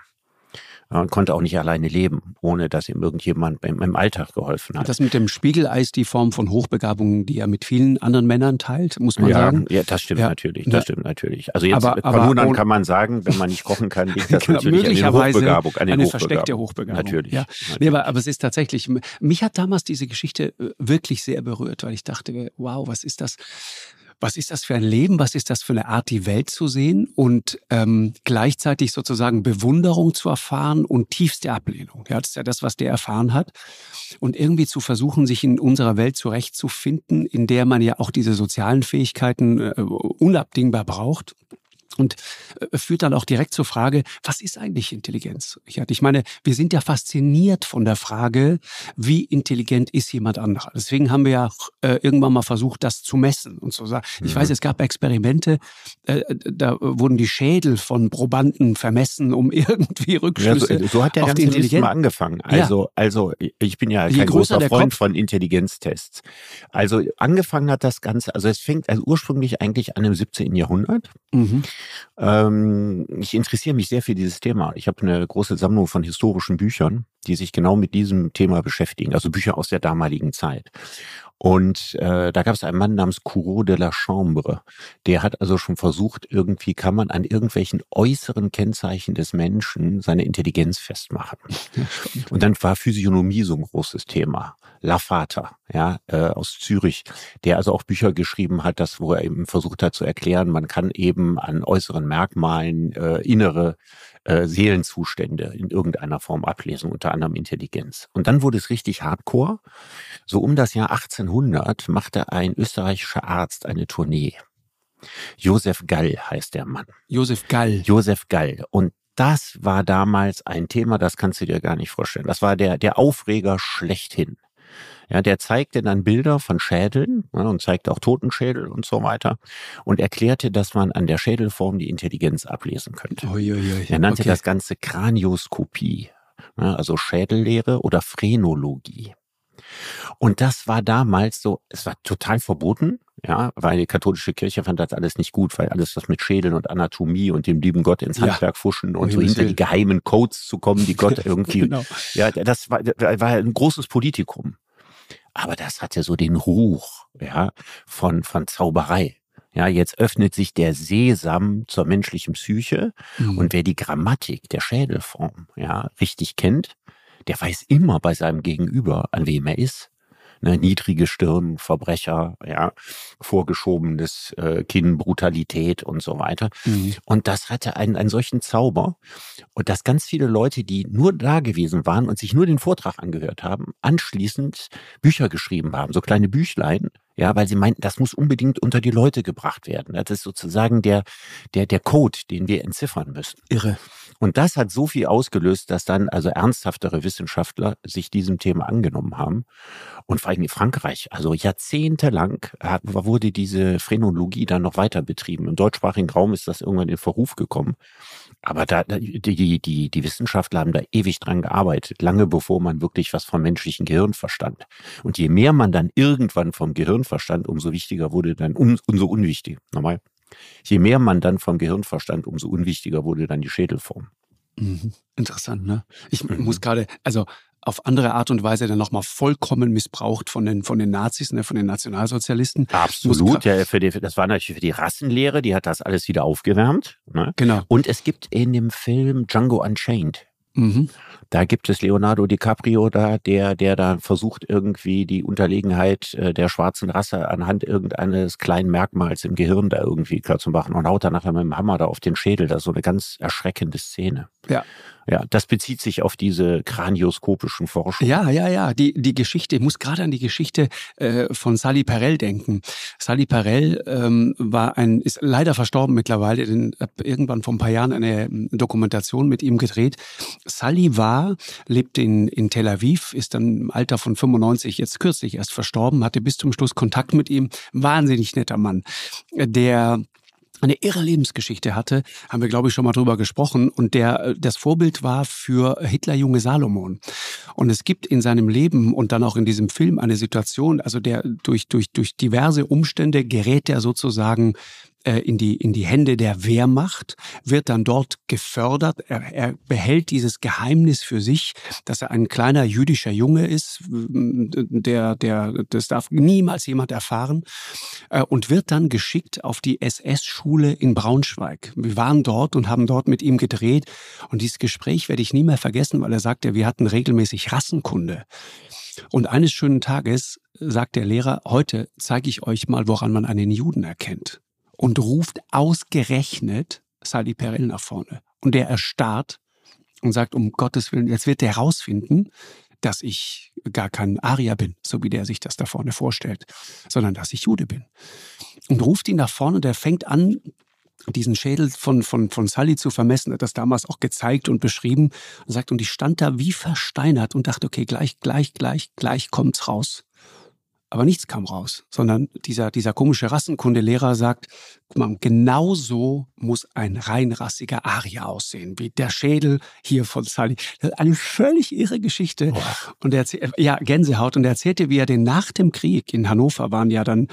und konnte auch nicht alleine leben, ohne dass ihm irgendjemand im, im Alltag geholfen hat. Das mit dem Spiegeleis die Form von Hochbegabung, die er mit vielen anderen Männern teilt, muss man ja, sagen. Ja, das stimmt ja. natürlich. Das ja. stimmt natürlich. Also jetzt aber, aber von kann man sagen, wenn man nicht kochen kann, [LAUGHS] liegt das genau, natürlich an der Hochbegabung. An eine Hochbegabung. versteckte Hochbegabung. Natürlich. Ja. natürlich. Nee, aber, aber es ist tatsächlich, mich hat damals diese Geschichte äh, wirklich sehr berührt, weil ich dachte, wow, was ist das? Was ist das für ein Leben, was ist das für eine Art, die Welt zu sehen und ähm, gleichzeitig sozusagen Bewunderung zu erfahren und tiefste Ablehnung. Ja, das ist ja das, was der erfahren hat. Und irgendwie zu versuchen, sich in unserer Welt zurechtzufinden, in der man ja auch diese sozialen Fähigkeiten äh, unabdingbar braucht. Und äh, führt dann auch direkt zur Frage, was ist eigentlich Intelligenz? Ich meine, wir sind ja fasziniert von der Frage, wie intelligent ist jemand anderer. Deswegen haben wir ja äh, irgendwann mal versucht, das zu messen und so sagen. Ich weiß, mhm. es gab Experimente, äh, da wurden die Schädel von Probanden vermessen, um [LAUGHS] irgendwie Rückschlüsse ja, so, so hat der auf ganze die Intelligenz mal angefangen. Also, ja. also ich bin ja kein großer Freund von Intelligenztests. Also angefangen hat das Ganze, also es fängt also ursprünglich eigentlich an im 17. Jahrhundert. Mhm. Ähm, ich interessiere mich sehr für dieses Thema. Ich habe eine große Sammlung von historischen Büchern, die sich genau mit diesem Thema beschäftigen, also Bücher aus der damaligen Zeit. Und äh, da gab es einen Mann namens Courreau de la Chambre. Der hat also schon versucht, irgendwie kann man an irgendwelchen äußeren Kennzeichen des Menschen seine Intelligenz festmachen. [LAUGHS] Und dann war Physiognomie so ein großes Thema. Lafata, ja, äh, aus Zürich, der also auch Bücher geschrieben hat, das, wo er eben versucht hat zu erklären, man kann eben an äußeren Merkmalen äh, innere äh, Seelenzustände in irgendeiner Form ablesen, unter anderem Intelligenz. Und dann wurde es richtig hardcore. So um das Jahr 1800 machte ein österreichischer Arzt eine Tournee. Josef Gall heißt der Mann. Josef Gall. Josef Gall. Und das war damals ein Thema, das kannst du dir gar nicht vorstellen. Das war der, der Aufreger schlechthin. Ja, der zeigte dann Bilder von Schädeln ja, und zeigte auch Totenschädel und so weiter und erklärte, dass man an der Schädelform die Intelligenz ablesen könnte. Uiuiui. Er nannte okay. das Ganze Kranioskopie, ja, also Schädellehre oder Phrenologie. Und das war damals so, es war total verboten, ja, weil die katholische Kirche fand das alles nicht gut, weil alles was mit Schädeln und Anatomie und dem lieben Gott ins Handwerk ja. fuschen und so hinter die geheimen Codes zu kommen, die Gott [LAUGHS] irgendwie, genau. ja, das war, war ein großes Politikum. Aber das hatte so den Ruch, ja, von, von Zauberei. Ja, jetzt öffnet sich der Sesam zur menschlichen Psyche. Mhm. Und wer die Grammatik der Schädelform, ja, richtig kennt, der weiß immer bei seinem Gegenüber, an wem er ist ne, niedrige Stirn, Verbrecher, ja, vorgeschobenes äh, Kinn, Brutalität und so weiter. Mhm. Und das hatte einen, einen solchen Zauber. Und dass ganz viele Leute, die nur da gewesen waren und sich nur den Vortrag angehört haben, anschließend Bücher geschrieben haben, so kleine Büchlein, ja, weil sie meinten, das muss unbedingt unter die Leute gebracht werden. Das ist sozusagen der, der, der Code, den wir entziffern müssen. Irre. Und das hat so viel ausgelöst, dass dann also ernsthaftere Wissenschaftler sich diesem Thema angenommen haben. Und vor allem in Frankreich, also jahrzehntelang wurde diese Phrenologie dann noch weiter betrieben. Im deutschsprachigen Raum ist das irgendwann in Verruf gekommen. Aber da, die, die, die, Wissenschaftler haben da ewig dran gearbeitet, lange bevor man wirklich was vom menschlichen Gehirn verstand. Und je mehr man dann irgendwann vom Gehirn verstand, umso wichtiger wurde dann, um, umso unwichtig. Nochmal. Je mehr man dann vom Gehirn verstand, umso unwichtiger wurde dann die Schädelform. Mhm. Interessant, ne? Ich mhm. muss gerade, also auf andere Art und Weise dann nochmal vollkommen missbraucht von den, von den Nazis, ne, von den Nationalsozialisten. Absolut, ja, für die, das war natürlich für die Rassenlehre, die hat das alles wieder aufgewärmt. Ne? Genau. Und es gibt in dem Film Django Unchained, Mhm. Da gibt es Leonardo DiCaprio da, der, der da versucht, irgendwie die Unterlegenheit äh, der schwarzen Rasse anhand irgendeines kleinen Merkmals im Gehirn da irgendwie klar zu machen und haut dann nachher mit dem Hammer da auf den Schädel. Das ist so eine ganz erschreckende Szene. Ja. Ja, das bezieht sich auf diese kranioskopischen Forschungen. Ja, ja, ja. Die, die Geschichte, ich muss gerade an die Geschichte äh, von Sally Perel denken. Sally Perel ähm, war ein, ist leider verstorben mittlerweile, denn irgendwann vor ein paar Jahren eine ähm, Dokumentation mit ihm gedreht. Sally war, lebt in, in Tel Aviv, ist dann im Alter von 95 jetzt kürzlich erst verstorben, hatte bis zum Schluss Kontakt mit ihm. Wahnsinnig netter Mann, der eine irre Lebensgeschichte hatte, haben wir, glaube ich, schon mal drüber gesprochen. Und der äh, das Vorbild war für Hitlerjunge Salomon. Und es gibt in seinem Leben und dann auch in diesem Film eine Situation, also der durch, durch, durch diverse Umstände gerät er sozusagen äh, in die, in die Hände der Wehrmacht, wird dann dort gefördert. Er, er behält dieses Geheimnis für sich, dass er ein kleiner jüdischer Junge ist, der, der, das darf niemals jemand erfahren, äh, und wird dann geschickt auf die SS-Schule in Braunschweig. Wir waren dort und haben dort mit ihm gedreht und dieses Gespräch werde ich nie mehr vergessen, weil er sagte, wir hatten regelmäßig Rassenkunde. Und eines schönen Tages sagt der Lehrer, heute zeige ich euch mal, woran man einen Juden erkennt und ruft ausgerechnet Sally Perel nach vorne. Und der erstarrt und sagt, um Gottes Willen, jetzt wird der herausfinden, dass ich gar kein Arier bin, so wie der sich das da vorne vorstellt, sondern dass ich Jude bin. Und ruft ihn nach vorne und er fängt an, diesen Schädel von, von, von Sully zu vermessen, hat das damals auch gezeigt und beschrieben und sagt, und ich stand da wie versteinert und dachte, okay, gleich, gleich, gleich, gleich kommt's raus. Aber nichts kam raus, sondern dieser, dieser komische Rassenkundelehrer sagt, guck mal, genau so muss ein reinrassiger Arier aussehen, wie der Schädel hier von Sully. Das ist eine völlig irre Geschichte. Boah. Und er ja, Gänsehaut. Und er erzählte, wie er den nach dem Krieg in Hannover waren ja dann,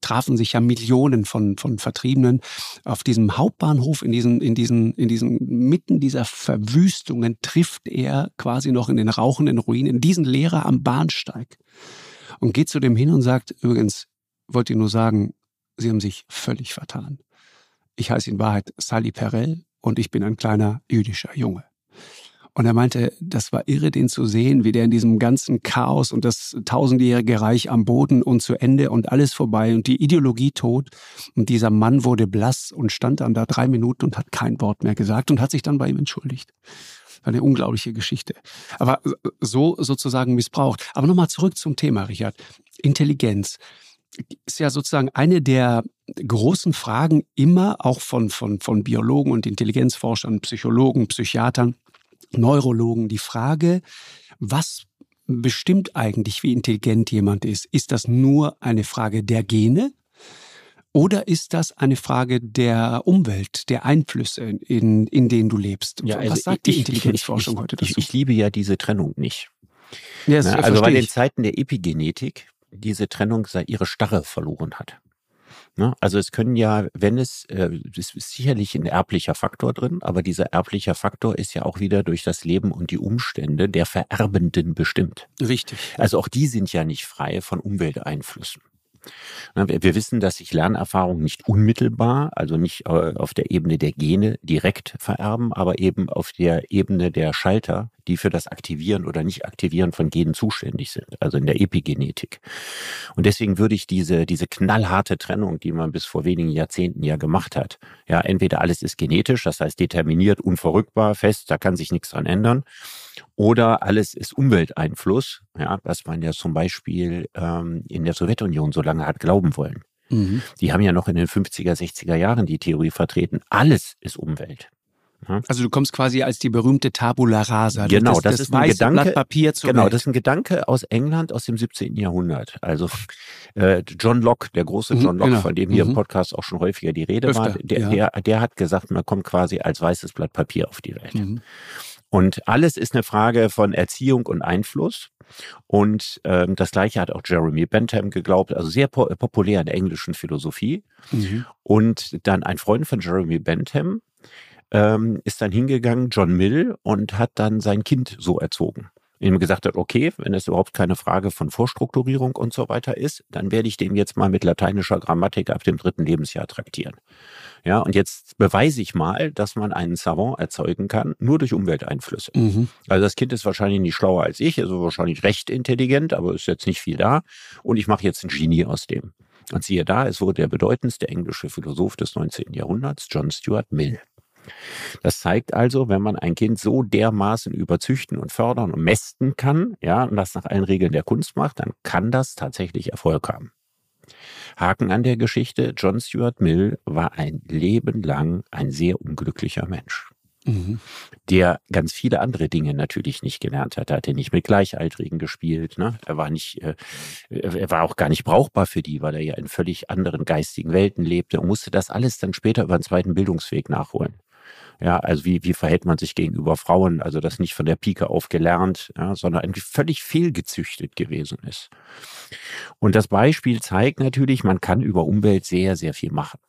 trafen sich ja Millionen von, von Vertriebenen auf diesem Hauptbahnhof, in diesen, in diesen, in diesen, mitten dieser Verwüstungen trifft er quasi noch in den rauchenden Ruinen diesen Lehrer am Bahnsteig und geht zu dem hin und sagt, übrigens, wollte ich nur sagen, Sie haben sich völlig vertan. Ich heiße in Wahrheit Sally Perel und ich bin ein kleiner jüdischer Junge. Und er meinte, das war irre, den zu sehen, wie der in diesem ganzen Chaos und das tausendjährige Reich am Boden und zu Ende und alles vorbei und die Ideologie tot. Und dieser Mann wurde blass und stand dann da drei Minuten und hat kein Wort mehr gesagt und hat sich dann bei ihm entschuldigt eine unglaubliche Geschichte. Aber so sozusagen missbraucht. Aber nochmal zurück zum Thema, Richard. Intelligenz ist ja sozusagen eine der großen Fragen immer auch von, von, von Biologen und Intelligenzforschern, Psychologen, Psychiatern, Neurologen. Die Frage, was bestimmt eigentlich, wie intelligent jemand ist? Ist das nur eine Frage der Gene? Oder ist das eine Frage der Umwelt, der Einflüsse, in, in denen du lebst? Ja, also Was sagt ich, die Intelligenzforschung ich, ich, heute dazu? Ich, liebe ja diese Trennung nicht. Ja, Na, also bei den Zeiten der Epigenetik diese Trennung ihre Starre verloren hat. Ne? Also es können ja, wenn es, äh, es ist sicherlich ein erblicher Faktor drin, aber dieser erbliche Faktor ist ja auch wieder durch das Leben und die Umstände der Vererbenden bestimmt. Richtig. Also auch die sind ja nicht frei von Umwelteinflüssen. Wir wissen, dass sich Lernerfahrungen nicht unmittelbar, also nicht äh, auf der Ebene der Gene direkt vererben, aber eben auf der Ebene der Schalter, die für das Aktivieren oder Nicht-Aktivieren von Genen zuständig sind, also in der Epigenetik. Und deswegen würde ich diese, diese knallharte Trennung, die man bis vor wenigen Jahrzehnten ja gemacht hat, ja, entweder alles ist genetisch, das heißt determiniert, unverrückbar, fest, da kann sich nichts dran ändern, oder alles ist Umwelteinfluss, ja, was man ja zum Beispiel ähm, in der Sowjetunion so lange hat glauben wollen. Mhm. Die haben ja noch in den 50er, 60er Jahren die Theorie vertreten, alles ist Umwelt. Also du kommst quasi als die berühmte Tabula rasa. Genau, das, das, das ist ein Gedanke. Blatt Papier zur genau, Welt. das ist ein Gedanke aus England aus dem 17. Jahrhundert. Also äh, John Locke, der große John Locke, genau. von dem hier mhm. im Podcast auch schon häufiger die Rede Öfter, war, der, ja. der, der, hat gesagt, man kommt quasi als weißes Blatt Papier auf die Welt. Mhm. Und alles ist eine Frage von Erziehung und Einfluss. Und ähm, das gleiche hat auch Jeremy Bentham geglaubt, also sehr po populär in der englischen Philosophie. Mhm. Und dann ein Freund von Jeremy Bentham, ähm, ist dann hingegangen, John Mill, und hat dann sein Kind so erzogen. Ihm gesagt hat, okay, wenn es überhaupt keine Frage von Vorstrukturierung und so weiter ist, dann werde ich den jetzt mal mit lateinischer Grammatik ab dem dritten Lebensjahr traktieren. Ja, und jetzt beweise ich mal, dass man einen Savant erzeugen kann, nur durch Umwelteinflüsse. Mhm. Also das Kind ist wahrscheinlich nicht schlauer als ich, also wahrscheinlich recht intelligent, aber ist jetzt nicht viel da. Und ich mache jetzt ein Genie aus dem. Und siehe da, es wurde der bedeutendste englische Philosoph des 19. Jahrhunderts, John Stuart Mill. Das zeigt also, wenn man ein Kind so dermaßen überzüchten und fördern und mästen kann, ja, und das nach allen Regeln der Kunst macht, dann kann das tatsächlich Erfolg haben. Haken an der Geschichte, John Stuart Mill war ein Leben lang ein sehr unglücklicher Mensch. Mhm. Der ganz viele andere Dinge natürlich nicht gelernt hat. Er hatte nicht mit Gleichaltrigen gespielt. Ne? Er war nicht, äh, er war auch gar nicht brauchbar für die, weil er ja in völlig anderen geistigen Welten lebte und musste das alles dann später über einen zweiten Bildungsweg nachholen. Ja, also wie, wie verhält man sich gegenüber Frauen? Also das nicht von der Pike auf gelernt, ja, sondern eigentlich völlig fehlgezüchtet gewesen ist. Und das Beispiel zeigt natürlich, man kann über Umwelt sehr, sehr viel machen.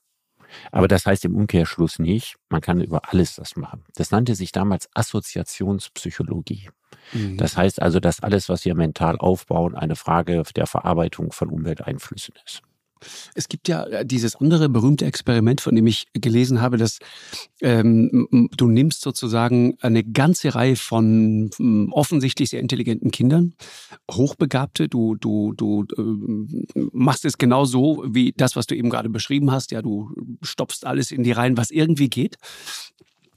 Aber das heißt im Umkehrschluss nicht, man kann über alles das machen. Das nannte sich damals Assoziationspsychologie. Mhm. Das heißt also, dass alles, was wir mental aufbauen, eine Frage der Verarbeitung von Umwelteinflüssen ist. Es gibt ja äh, dieses andere berühmte Experiment, von dem ich gelesen habe, dass ähm, du nimmst sozusagen eine ganze Reihe von offensichtlich sehr intelligenten Kindern, Hochbegabte, du, du, du äh, machst es genau so wie das, was du eben gerade beschrieben hast. Ja, du stopfst alles in die Reihen, was irgendwie geht.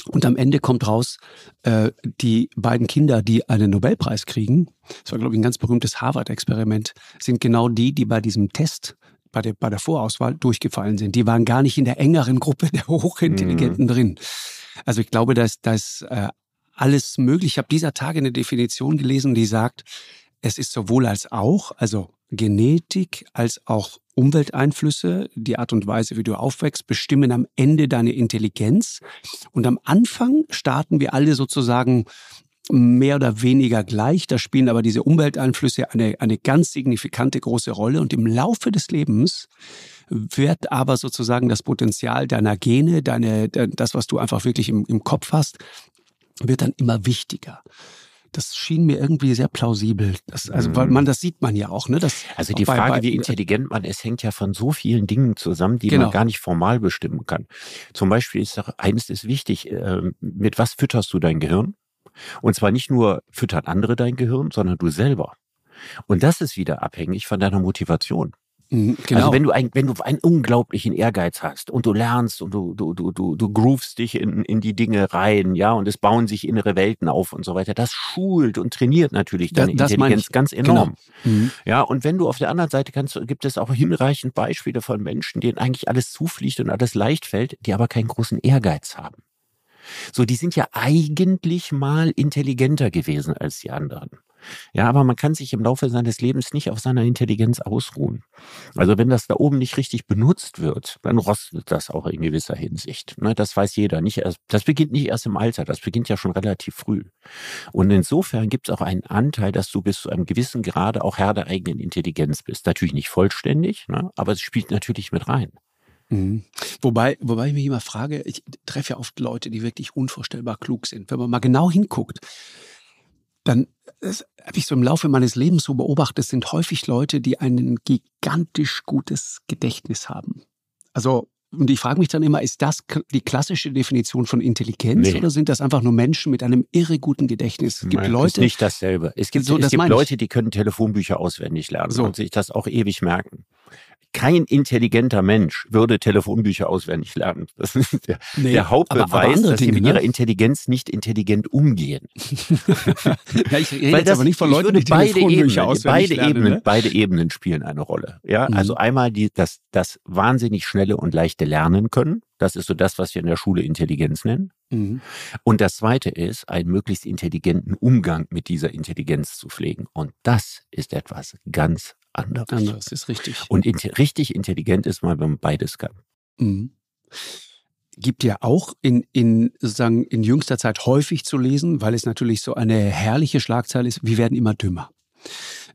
Und am Ende kommt raus, äh, die beiden Kinder, die einen Nobelpreis kriegen, das war, glaube ich, ein ganz berühmtes Harvard-Experiment, sind genau die, die bei diesem Test bei der, bei der Vorauswahl durchgefallen sind. Die waren gar nicht in der engeren Gruppe der Hochintelligenten mhm. drin. Also ich glaube, dass das äh, alles möglich. Ich habe dieser Tage eine Definition gelesen, die sagt, es ist sowohl als auch, also Genetik als auch Umwelteinflüsse, die Art und Weise, wie du aufwächst, bestimmen am Ende deine Intelligenz. Und am Anfang starten wir alle sozusagen mehr oder weniger gleich. Da spielen aber diese Umwelteinflüsse eine, eine ganz signifikante große Rolle. Und im Laufe des Lebens wird aber sozusagen das Potenzial deiner Gene, deine, das, was du einfach wirklich im, im Kopf hast, wird dann immer wichtiger das schien mir irgendwie sehr plausibel. Das, also, weil mhm. man, das sieht man ja auch, ne? Das also die Frage, bei, wie intelligent man ist, hängt ja von so vielen Dingen zusammen, die genau. man gar nicht formal bestimmen kann. Zum Beispiel ist doch eines ist wichtig, äh, mit was fütterst du dein Gehirn? Und zwar nicht nur füttern andere dein Gehirn, sondern du selber. Und das ist wieder abhängig von deiner Motivation. Mhm, genau. Also wenn du ein, wenn du einen unglaublichen Ehrgeiz hast und du lernst und du, du, du, du, du groovst dich in, in die Dinge rein, ja, und es bauen sich innere Welten auf und so weiter, das schult und trainiert natürlich deine das, das Intelligenz ganz enorm. Genau. Mhm. Ja, und wenn du auf der anderen Seite kannst, gibt es auch hinreichend Beispiele von Menschen, denen eigentlich alles zufliegt und alles leicht fällt, die aber keinen großen Ehrgeiz haben. So, die sind ja eigentlich mal intelligenter gewesen als die anderen. Ja, aber man kann sich im Laufe seines Lebens nicht auf seiner Intelligenz ausruhen. Also wenn das da oben nicht richtig benutzt wird, dann rostet das auch in gewisser Hinsicht. Ne, das weiß jeder. Nicht erst, das beginnt nicht erst im Alter, das beginnt ja schon relativ früh. Und insofern gibt es auch einen Anteil, dass du bis zu einem gewissen Grade auch Herr der eigenen Intelligenz bist. Natürlich nicht vollständig, ne, aber es spielt natürlich mit rein. Mhm. Wobei, wobei ich mich immer frage, ich treffe ja oft Leute, die wirklich unvorstellbar klug sind. Wenn man mal genau hinguckt, dann habe ich so im Laufe meines Lebens so beobachtet, sind häufig Leute, die ein gigantisch gutes Gedächtnis haben. Also, und ich frage mich dann immer, ist das die klassische Definition von Intelligenz nee. oder sind das einfach nur Menschen mit einem irre guten Gedächtnis? Es gibt Nein, Leute. Ist nicht dasselbe. Es gibt, so, es gibt Leute, die können Telefonbücher auswendig lernen so. und sich das auch ewig merken kein intelligenter Mensch würde Telefonbücher auswendig lernen. Das ist der, nee, der Hauptbeweis, aber, aber dass sie mit ne? ihrer Intelligenz nicht intelligent umgehen. [LAUGHS] ja, ich rede jetzt das, aber nicht von Leuten, die beide Telefonbücher Ebenen, beide lernen, Ebenen, ne? beide Ebenen spielen eine Rolle. Ja, mhm. also einmal die, das, das wahnsinnig schnelle und leichte Lernen können. Das ist so das, was wir in der Schule Intelligenz nennen. Mhm. Und das zweite ist, einen möglichst intelligenten Umgang mit dieser Intelligenz zu pflegen. Und das ist etwas ganz anderes. Anderes ist richtig. Und in, richtig intelligent ist man, wenn man beides kann. Mhm. Gibt ja auch in, in, sozusagen in jüngster Zeit häufig zu lesen, weil es natürlich so eine herrliche Schlagzeile ist, wir werden immer dümmer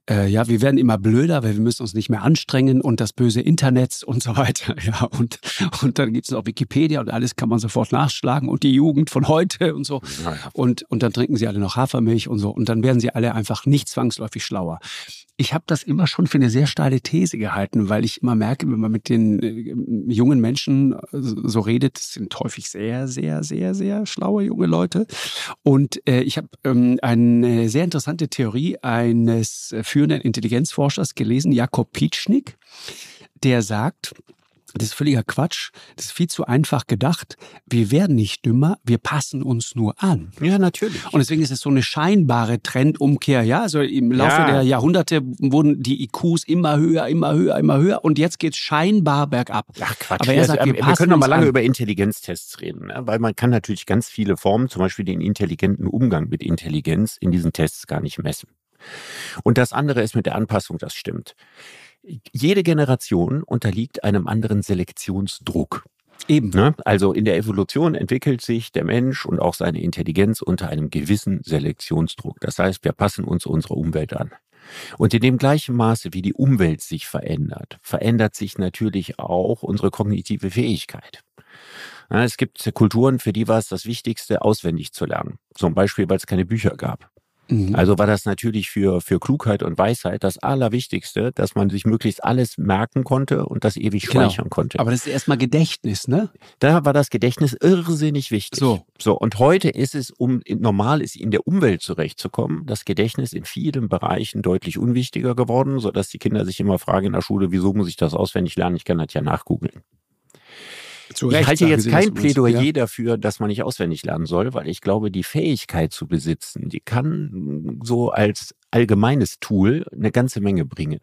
äh, ja, wir werden immer blöder, weil wir müssen uns nicht mehr anstrengen und das böse Internet und so weiter. [LAUGHS] Ja, und, und dann gibt es noch Wikipedia und alles kann man sofort nachschlagen und die Jugend von heute und so. Und, und dann trinken sie alle noch Hafermilch und so. Und dann werden sie alle einfach nicht zwangsläufig schlauer. Ich habe das immer schon für eine sehr steile These gehalten, weil ich immer merke, wenn man mit den äh, jungen Menschen äh, so redet, sind häufig sehr, sehr, sehr, sehr schlaue junge Leute. Und äh, ich habe ähm, eine sehr interessante Theorie eines führenden Intelligenzforschers gelesen, Jakob Pietschnik, der sagt, das ist völliger Quatsch. Das ist viel zu einfach gedacht. Wir werden nicht dümmer, wir passen uns nur an. Ja, natürlich. Und deswegen ist es so eine scheinbare Trendumkehr. Ja, also im Laufe ja. der Jahrhunderte wurden die IQs immer höher, immer höher, immer höher. Und jetzt geht es scheinbar bergab. Ach Quatsch. Aber er sagt, wir, wir können noch mal lange an. über Intelligenztests reden. Ne? Weil man kann natürlich ganz viele Formen, zum Beispiel den intelligenten Umgang mit Intelligenz, in diesen Tests gar nicht messen. Und das andere ist mit der Anpassung, das stimmt. Jede Generation unterliegt einem anderen Selektionsdruck. Eben. Ne? Also in der Evolution entwickelt sich der Mensch und auch seine Intelligenz unter einem gewissen Selektionsdruck. Das heißt, wir passen uns unserer Umwelt an. Und in dem gleichen Maße, wie die Umwelt sich verändert, verändert sich natürlich auch unsere kognitive Fähigkeit. Es gibt Kulturen, für die war es das Wichtigste, auswendig zu lernen. Zum Beispiel, weil es keine Bücher gab. Mhm. Also war das natürlich für, für Klugheit und Weisheit das Allerwichtigste, dass man sich möglichst alles merken konnte und das ewig genau. speichern konnte. Aber das ist erstmal Gedächtnis, ne? Da war das Gedächtnis irrsinnig wichtig. So. So. Und heute ist es, um normal ist, in der Umwelt zurechtzukommen, das Gedächtnis in vielen Bereichen deutlich unwichtiger geworden, sodass die Kinder sich immer fragen in der Schule, wieso muss ich das auswendig lernen? Ich kann das ja nachgoogeln. Ich halte jetzt kein Plädoyer ja. dafür, dass man nicht auswendig lernen soll, weil ich glaube, die Fähigkeit zu besitzen, die kann so als allgemeines Tool eine ganze Menge bringen.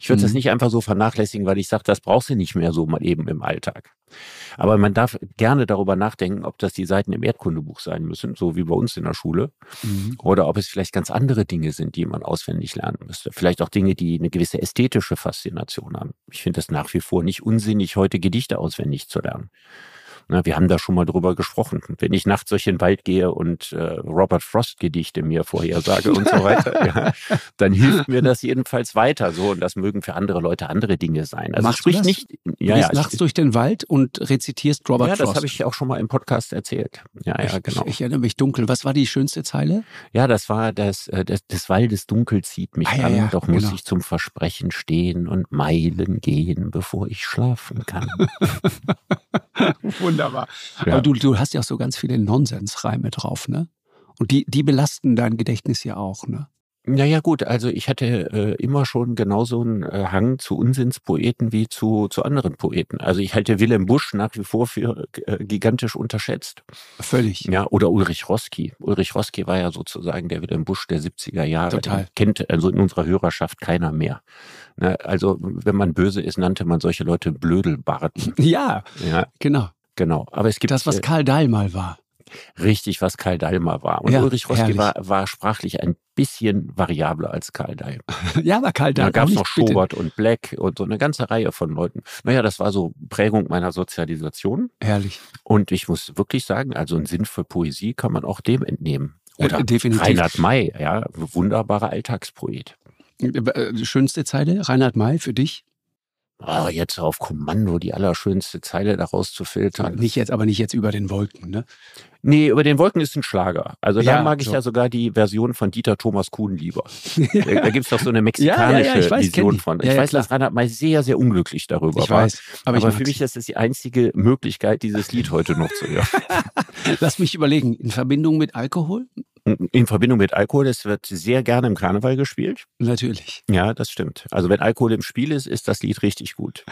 Ich würde Mhm. das nicht einfach so vernachlässigen, weil ich sage, das brauchst du nicht mehr so mal eben im Alltag. Aber man darf gerne darüber nachdenken, ob das die Seiten im Erdkundebuch sein müssen, so wie bei uns in der Schule, Mhm. oder ob es vielleicht ganz andere Dinge sind, die man auswendig lernen müsste. Vielleicht auch Dinge, die eine gewisse ästhetische Faszination haben. Ich finde es nach wie vor nicht unsinnig, heute Gedichte auswendig zu lernen. Na, wir haben da schon mal drüber gesprochen. Wenn ich nachts durch den Wald gehe und äh, Robert Frost Gedichte mir vorhersage und so weiter, [LAUGHS] ja, dann hilft mir das jedenfalls weiter. So und das mögen für andere Leute andere Dinge sein. Also Machst du sprich nicht. Du Ja, gehst ja, nachts ich, durch den Wald und rezitierst Robert ja, das Frost. habe ich auch schon mal im Podcast erzählt. Ja, ja, Ich- genau. Ich, ich erinnere mich dunkel. Was war die schönste Zeile? Ja, das war das, äh, das des Waldes Dunkel zieht mich Ah, ja, an, ja, doch muss genau. ich zum Versprechen stehen und Meilen gehen, bevor ich schlafen kann. Wunderbar. [LAUGHS] [LAUGHS] Ja. Aber du, du hast ja auch so ganz viele Nonsensreime drauf, ne? Und die, die belasten dein Gedächtnis ja auch, ne? Naja gut, also ich hatte äh, immer schon genauso einen äh, Hang zu Unsinnspoeten wie zu, zu anderen Poeten. Also ich halte Wilhelm Busch nach wie vor für äh, gigantisch unterschätzt. Völlig. Ja, oder Ulrich Roski. Ulrich Roski war ja sozusagen der Wilhelm Busch der 70er Jahre. Total. Kennt also in unserer Hörerschaft keiner mehr. Ne, also wenn man böse ist, nannte man solche Leute Blödelbarten. [LAUGHS] Ja, Ja, genau. Genau. Aber es gibt Das, was äh, Karl Dahl mal war. richtig, was Karl Dallmer war. Und Ja, Ulrich Roski war, war sprachlich ein bisschen variabler als Karl Dahl. [LAUGHS] Ja, aber Karl Dahl. Da gab es noch bitte. Schobert und Black und so eine ganze Reihe von Leuten. Naja, das war so Prägung meiner Sozialisation. Herrlich. Und ich muss wirklich sagen, also ein Sinn für Poesie kann man auch dem entnehmen. Oder Äh, definitiv. Reinhard May, ja, wunderbarer Alltagspoet. Äh, Die schönste Zeile, Reinhard May, für dich? Oh, jetzt auf Kommando die allerschönste Zeile daraus zu filtern. Nicht jetzt, aber nicht jetzt über den Wolken, ne? Nee, über den Wolken ist ein Schlager. Also Ja, da mag ich so. ja sogar die Version von Dieter Thomas Kuhn lieber. ja, [LAUGHS] Da, da gibt's doch so eine Ja, mexikanische ja, ja, weiß, Vision von. Ja, Ich ja, weiß, dass klar. Reinhard May sehr, sehr unglücklich darüber ich war. weiß. Aber, Aber, ich für mich ist das die einzige Möglichkeit, dieses Lied heute noch zu [LAUGHS] hören. Lass mich überlegen, in Verbindung mit Alkohol? In Verbindung mit Alkohol, das wird sehr gerne im Karneval gespielt. Natürlich. Ja, das stimmt. Also wenn Alkohol im Spiel ist, ist das Lied richtig gut.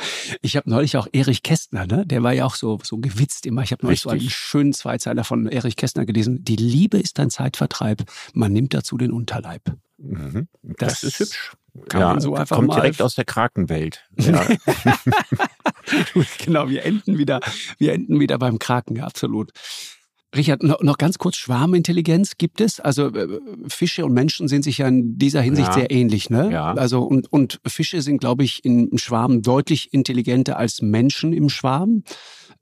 Ich habe neulich auch Erich Kästner, ne? Der war ja auch so, so gewitzt immer. Ich habe neulich so einen Richtig. schönen Zweizeiler von Erich Kästner gelesen. Die Liebe ist ein Zeitvertreib. Man nimmt dazu den Unterleib. Mhm. Das, Das ist hübsch. kann man so einfach kommt mal- direkt aus der Krakenwelt. [LAUGHS] Ja. genau, wir enden wieder, wir enden wieder beim Kraken, ja, absolut. Richard, noch, ganz kurz, Schwarmintelligenz gibt es? Also äh, Fische und Menschen sind sich ja in dieser Hinsicht Ja. sehr ähnlich, ne? Ja. Also und, und Fische sind, glaube ich, im Schwarm deutlich intelligenter als Menschen im Schwarm.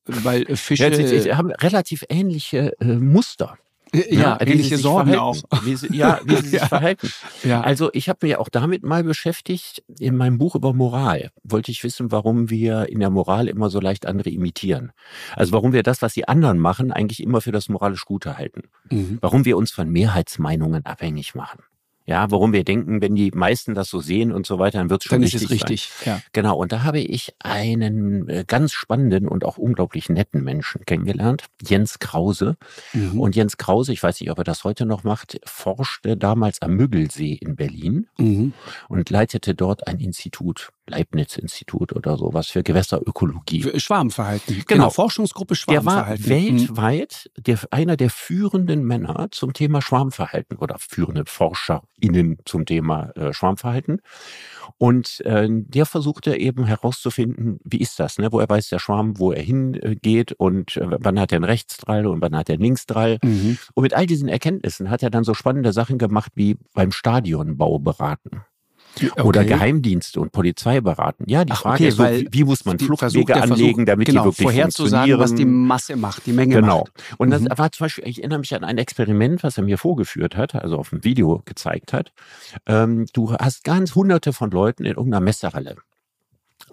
Weil Fische. Ja, sie, sie haben relativ ähnliche äh, Muster. Äh, ja, wie sie sich Sorgen verhalten. auch. Wie sie, ja, wie sie [LAUGHS] sich Ja. verhalten. Ja. Also ich habe mich auch damit mal beschäftigt in meinem Buch über Moral. Wollte ich wissen, warum wir in der Moral immer so leicht andere imitieren. Also warum wir das, was die anderen machen, eigentlich immer für das moralisch Gute halten. Mhm. Warum wir uns von Mehrheitsmeinungen abhängig machen. Ja, warum wir denken, wenn die meisten das so sehen und so weiter, dann wird es schon Dann ist richtig es richtig. Ja. Sein. Genau, und da habe ich einen äh, ganz spannenden und auch unglaublich netten Menschen kennengelernt, Jens Krause. Mhm. Und Jens Krause, ich weiß nicht, ob er das heute noch macht, forschte damals am Müggelsee in Berlin Mhm. und leitete dort ein Institut, Leibniz-Institut oder sowas für Gewässerökologie. Für Schwarmverhalten. Genau. Genau. Forschungsgruppe Der war Schwarmverhalten. Weltweit der, einer der führenden Männer zum Thema Schwarmverhalten oder führende ForscherInnen zum Thema äh, Schwarmverhalten. Und äh, der versuchte eben herauszufinden, wie ist das, ne? Woher weiß der Schwarm, wo er hingeht und äh, wann hat er einen Rechtsdrall und wann hat er einen Linksdrall. Mhm. Und mit all diesen Erkenntnissen hat er dann so spannende Sachen gemacht wie beim Stadionbau beraten. Oder Okay. Geheimdienste und Polizei beraten. Ja, die Ach, Frage okay, ist so, wie, muss man Fluchtwege anlegen, damit genau, die wirklich vorherzusagen, was die. Masse macht, die Menge Genau. macht. Und das Mhm. war zum Beispiel, ich erinnere mich an ein Experiment, was er mir vorgeführt hat, also auf dem Video gezeigt hat. Ähm, du hast ganz hunderte von Leuten in irgendeiner Messehalle.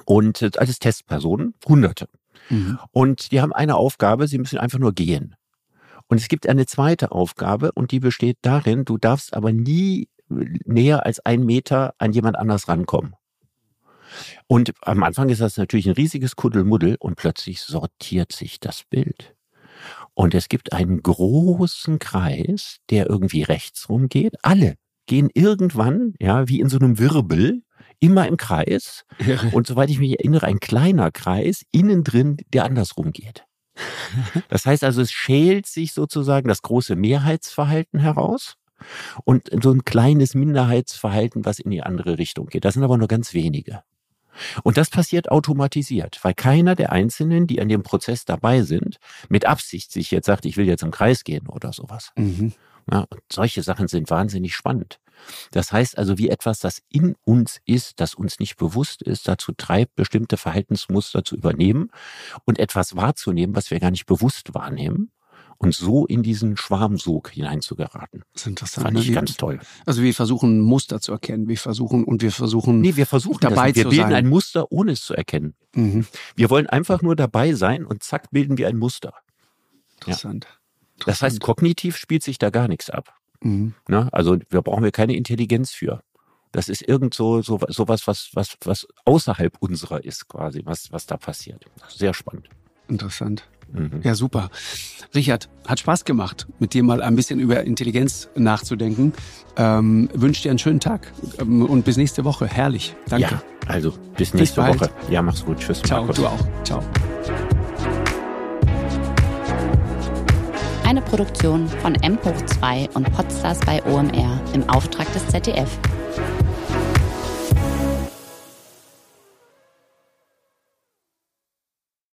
Und äh, als Testpersonen, hunderte. Mhm. Und die haben eine Aufgabe, sie müssen einfach nur gehen. Und es gibt eine zweite Aufgabe und die besteht darin, du darfst aber nie näher als ein Meter an jemand anders rankommen. Und am Anfang ist das natürlich ein riesiges Kuddelmuddel und plötzlich sortiert sich das Bild. Und es gibt einen großen Kreis, der irgendwie rechts rumgeht. Alle gehen irgendwann, ja, wie in so einem Wirbel, immer im Kreis. Und soweit ich mich erinnere, ein kleiner Kreis innen drin, der andersrum geht. [LAUGHS] Das heißt also, es schält sich sozusagen das große Mehrheitsverhalten heraus. Und so ein kleines Minderheitsverhalten, was in die andere Richtung geht. Das sind aber nur ganz wenige. Und das passiert automatisiert, weil keiner der Einzelnen, die an dem Prozess dabei sind, mit Absicht sich jetzt sagt, ich will jetzt im Kreis gehen oder sowas. Mhm. Ja, solche Sachen sind wahnsinnig spannend. Das heißt also, wie etwas, das in uns ist, das uns nicht bewusst ist, dazu treibt, bestimmte Verhaltensmuster zu übernehmen und etwas wahrzunehmen, was wir gar nicht bewusst wahrnehmen und so in diesen Schwarmsog hineinzugeraten. Das ist interessant. Fand ich ne? ganz toll. Also wir versuchen Muster zu erkennen, wir versuchen und wir versuchen Nee, wir versuchen dabei. Wir zu bilden sein. ein Muster, ohne es zu erkennen. Mhm. Wir wollen einfach nur dabei sein und zack bilden wir ein Muster. Interessant. Das heißt, kognitiv spielt sich da gar nichts ab. Mhm. Ne? Also wir brauchen wir keine Intelligenz für. Das ist irgend so, so, so was, was, was, was außerhalb unserer ist quasi, was, was da passiert. Sehr spannend. Interessant. Mhm. Ja, super. Richard, hat Spaß gemacht, mit dir mal ein bisschen über Intelligenz nachzudenken. Ähm, wünsche dir einen schönen Tag ähm, und bis nächste Woche. Herrlich. Danke. Ja, also bis nächste bald. Woche. Ja, mach's gut. Tschüss. Ciao, Markus. du auch. Ciao. Eine Produktion von M hoch 2 und Podstars bei OMR im Auftrag des ZDF.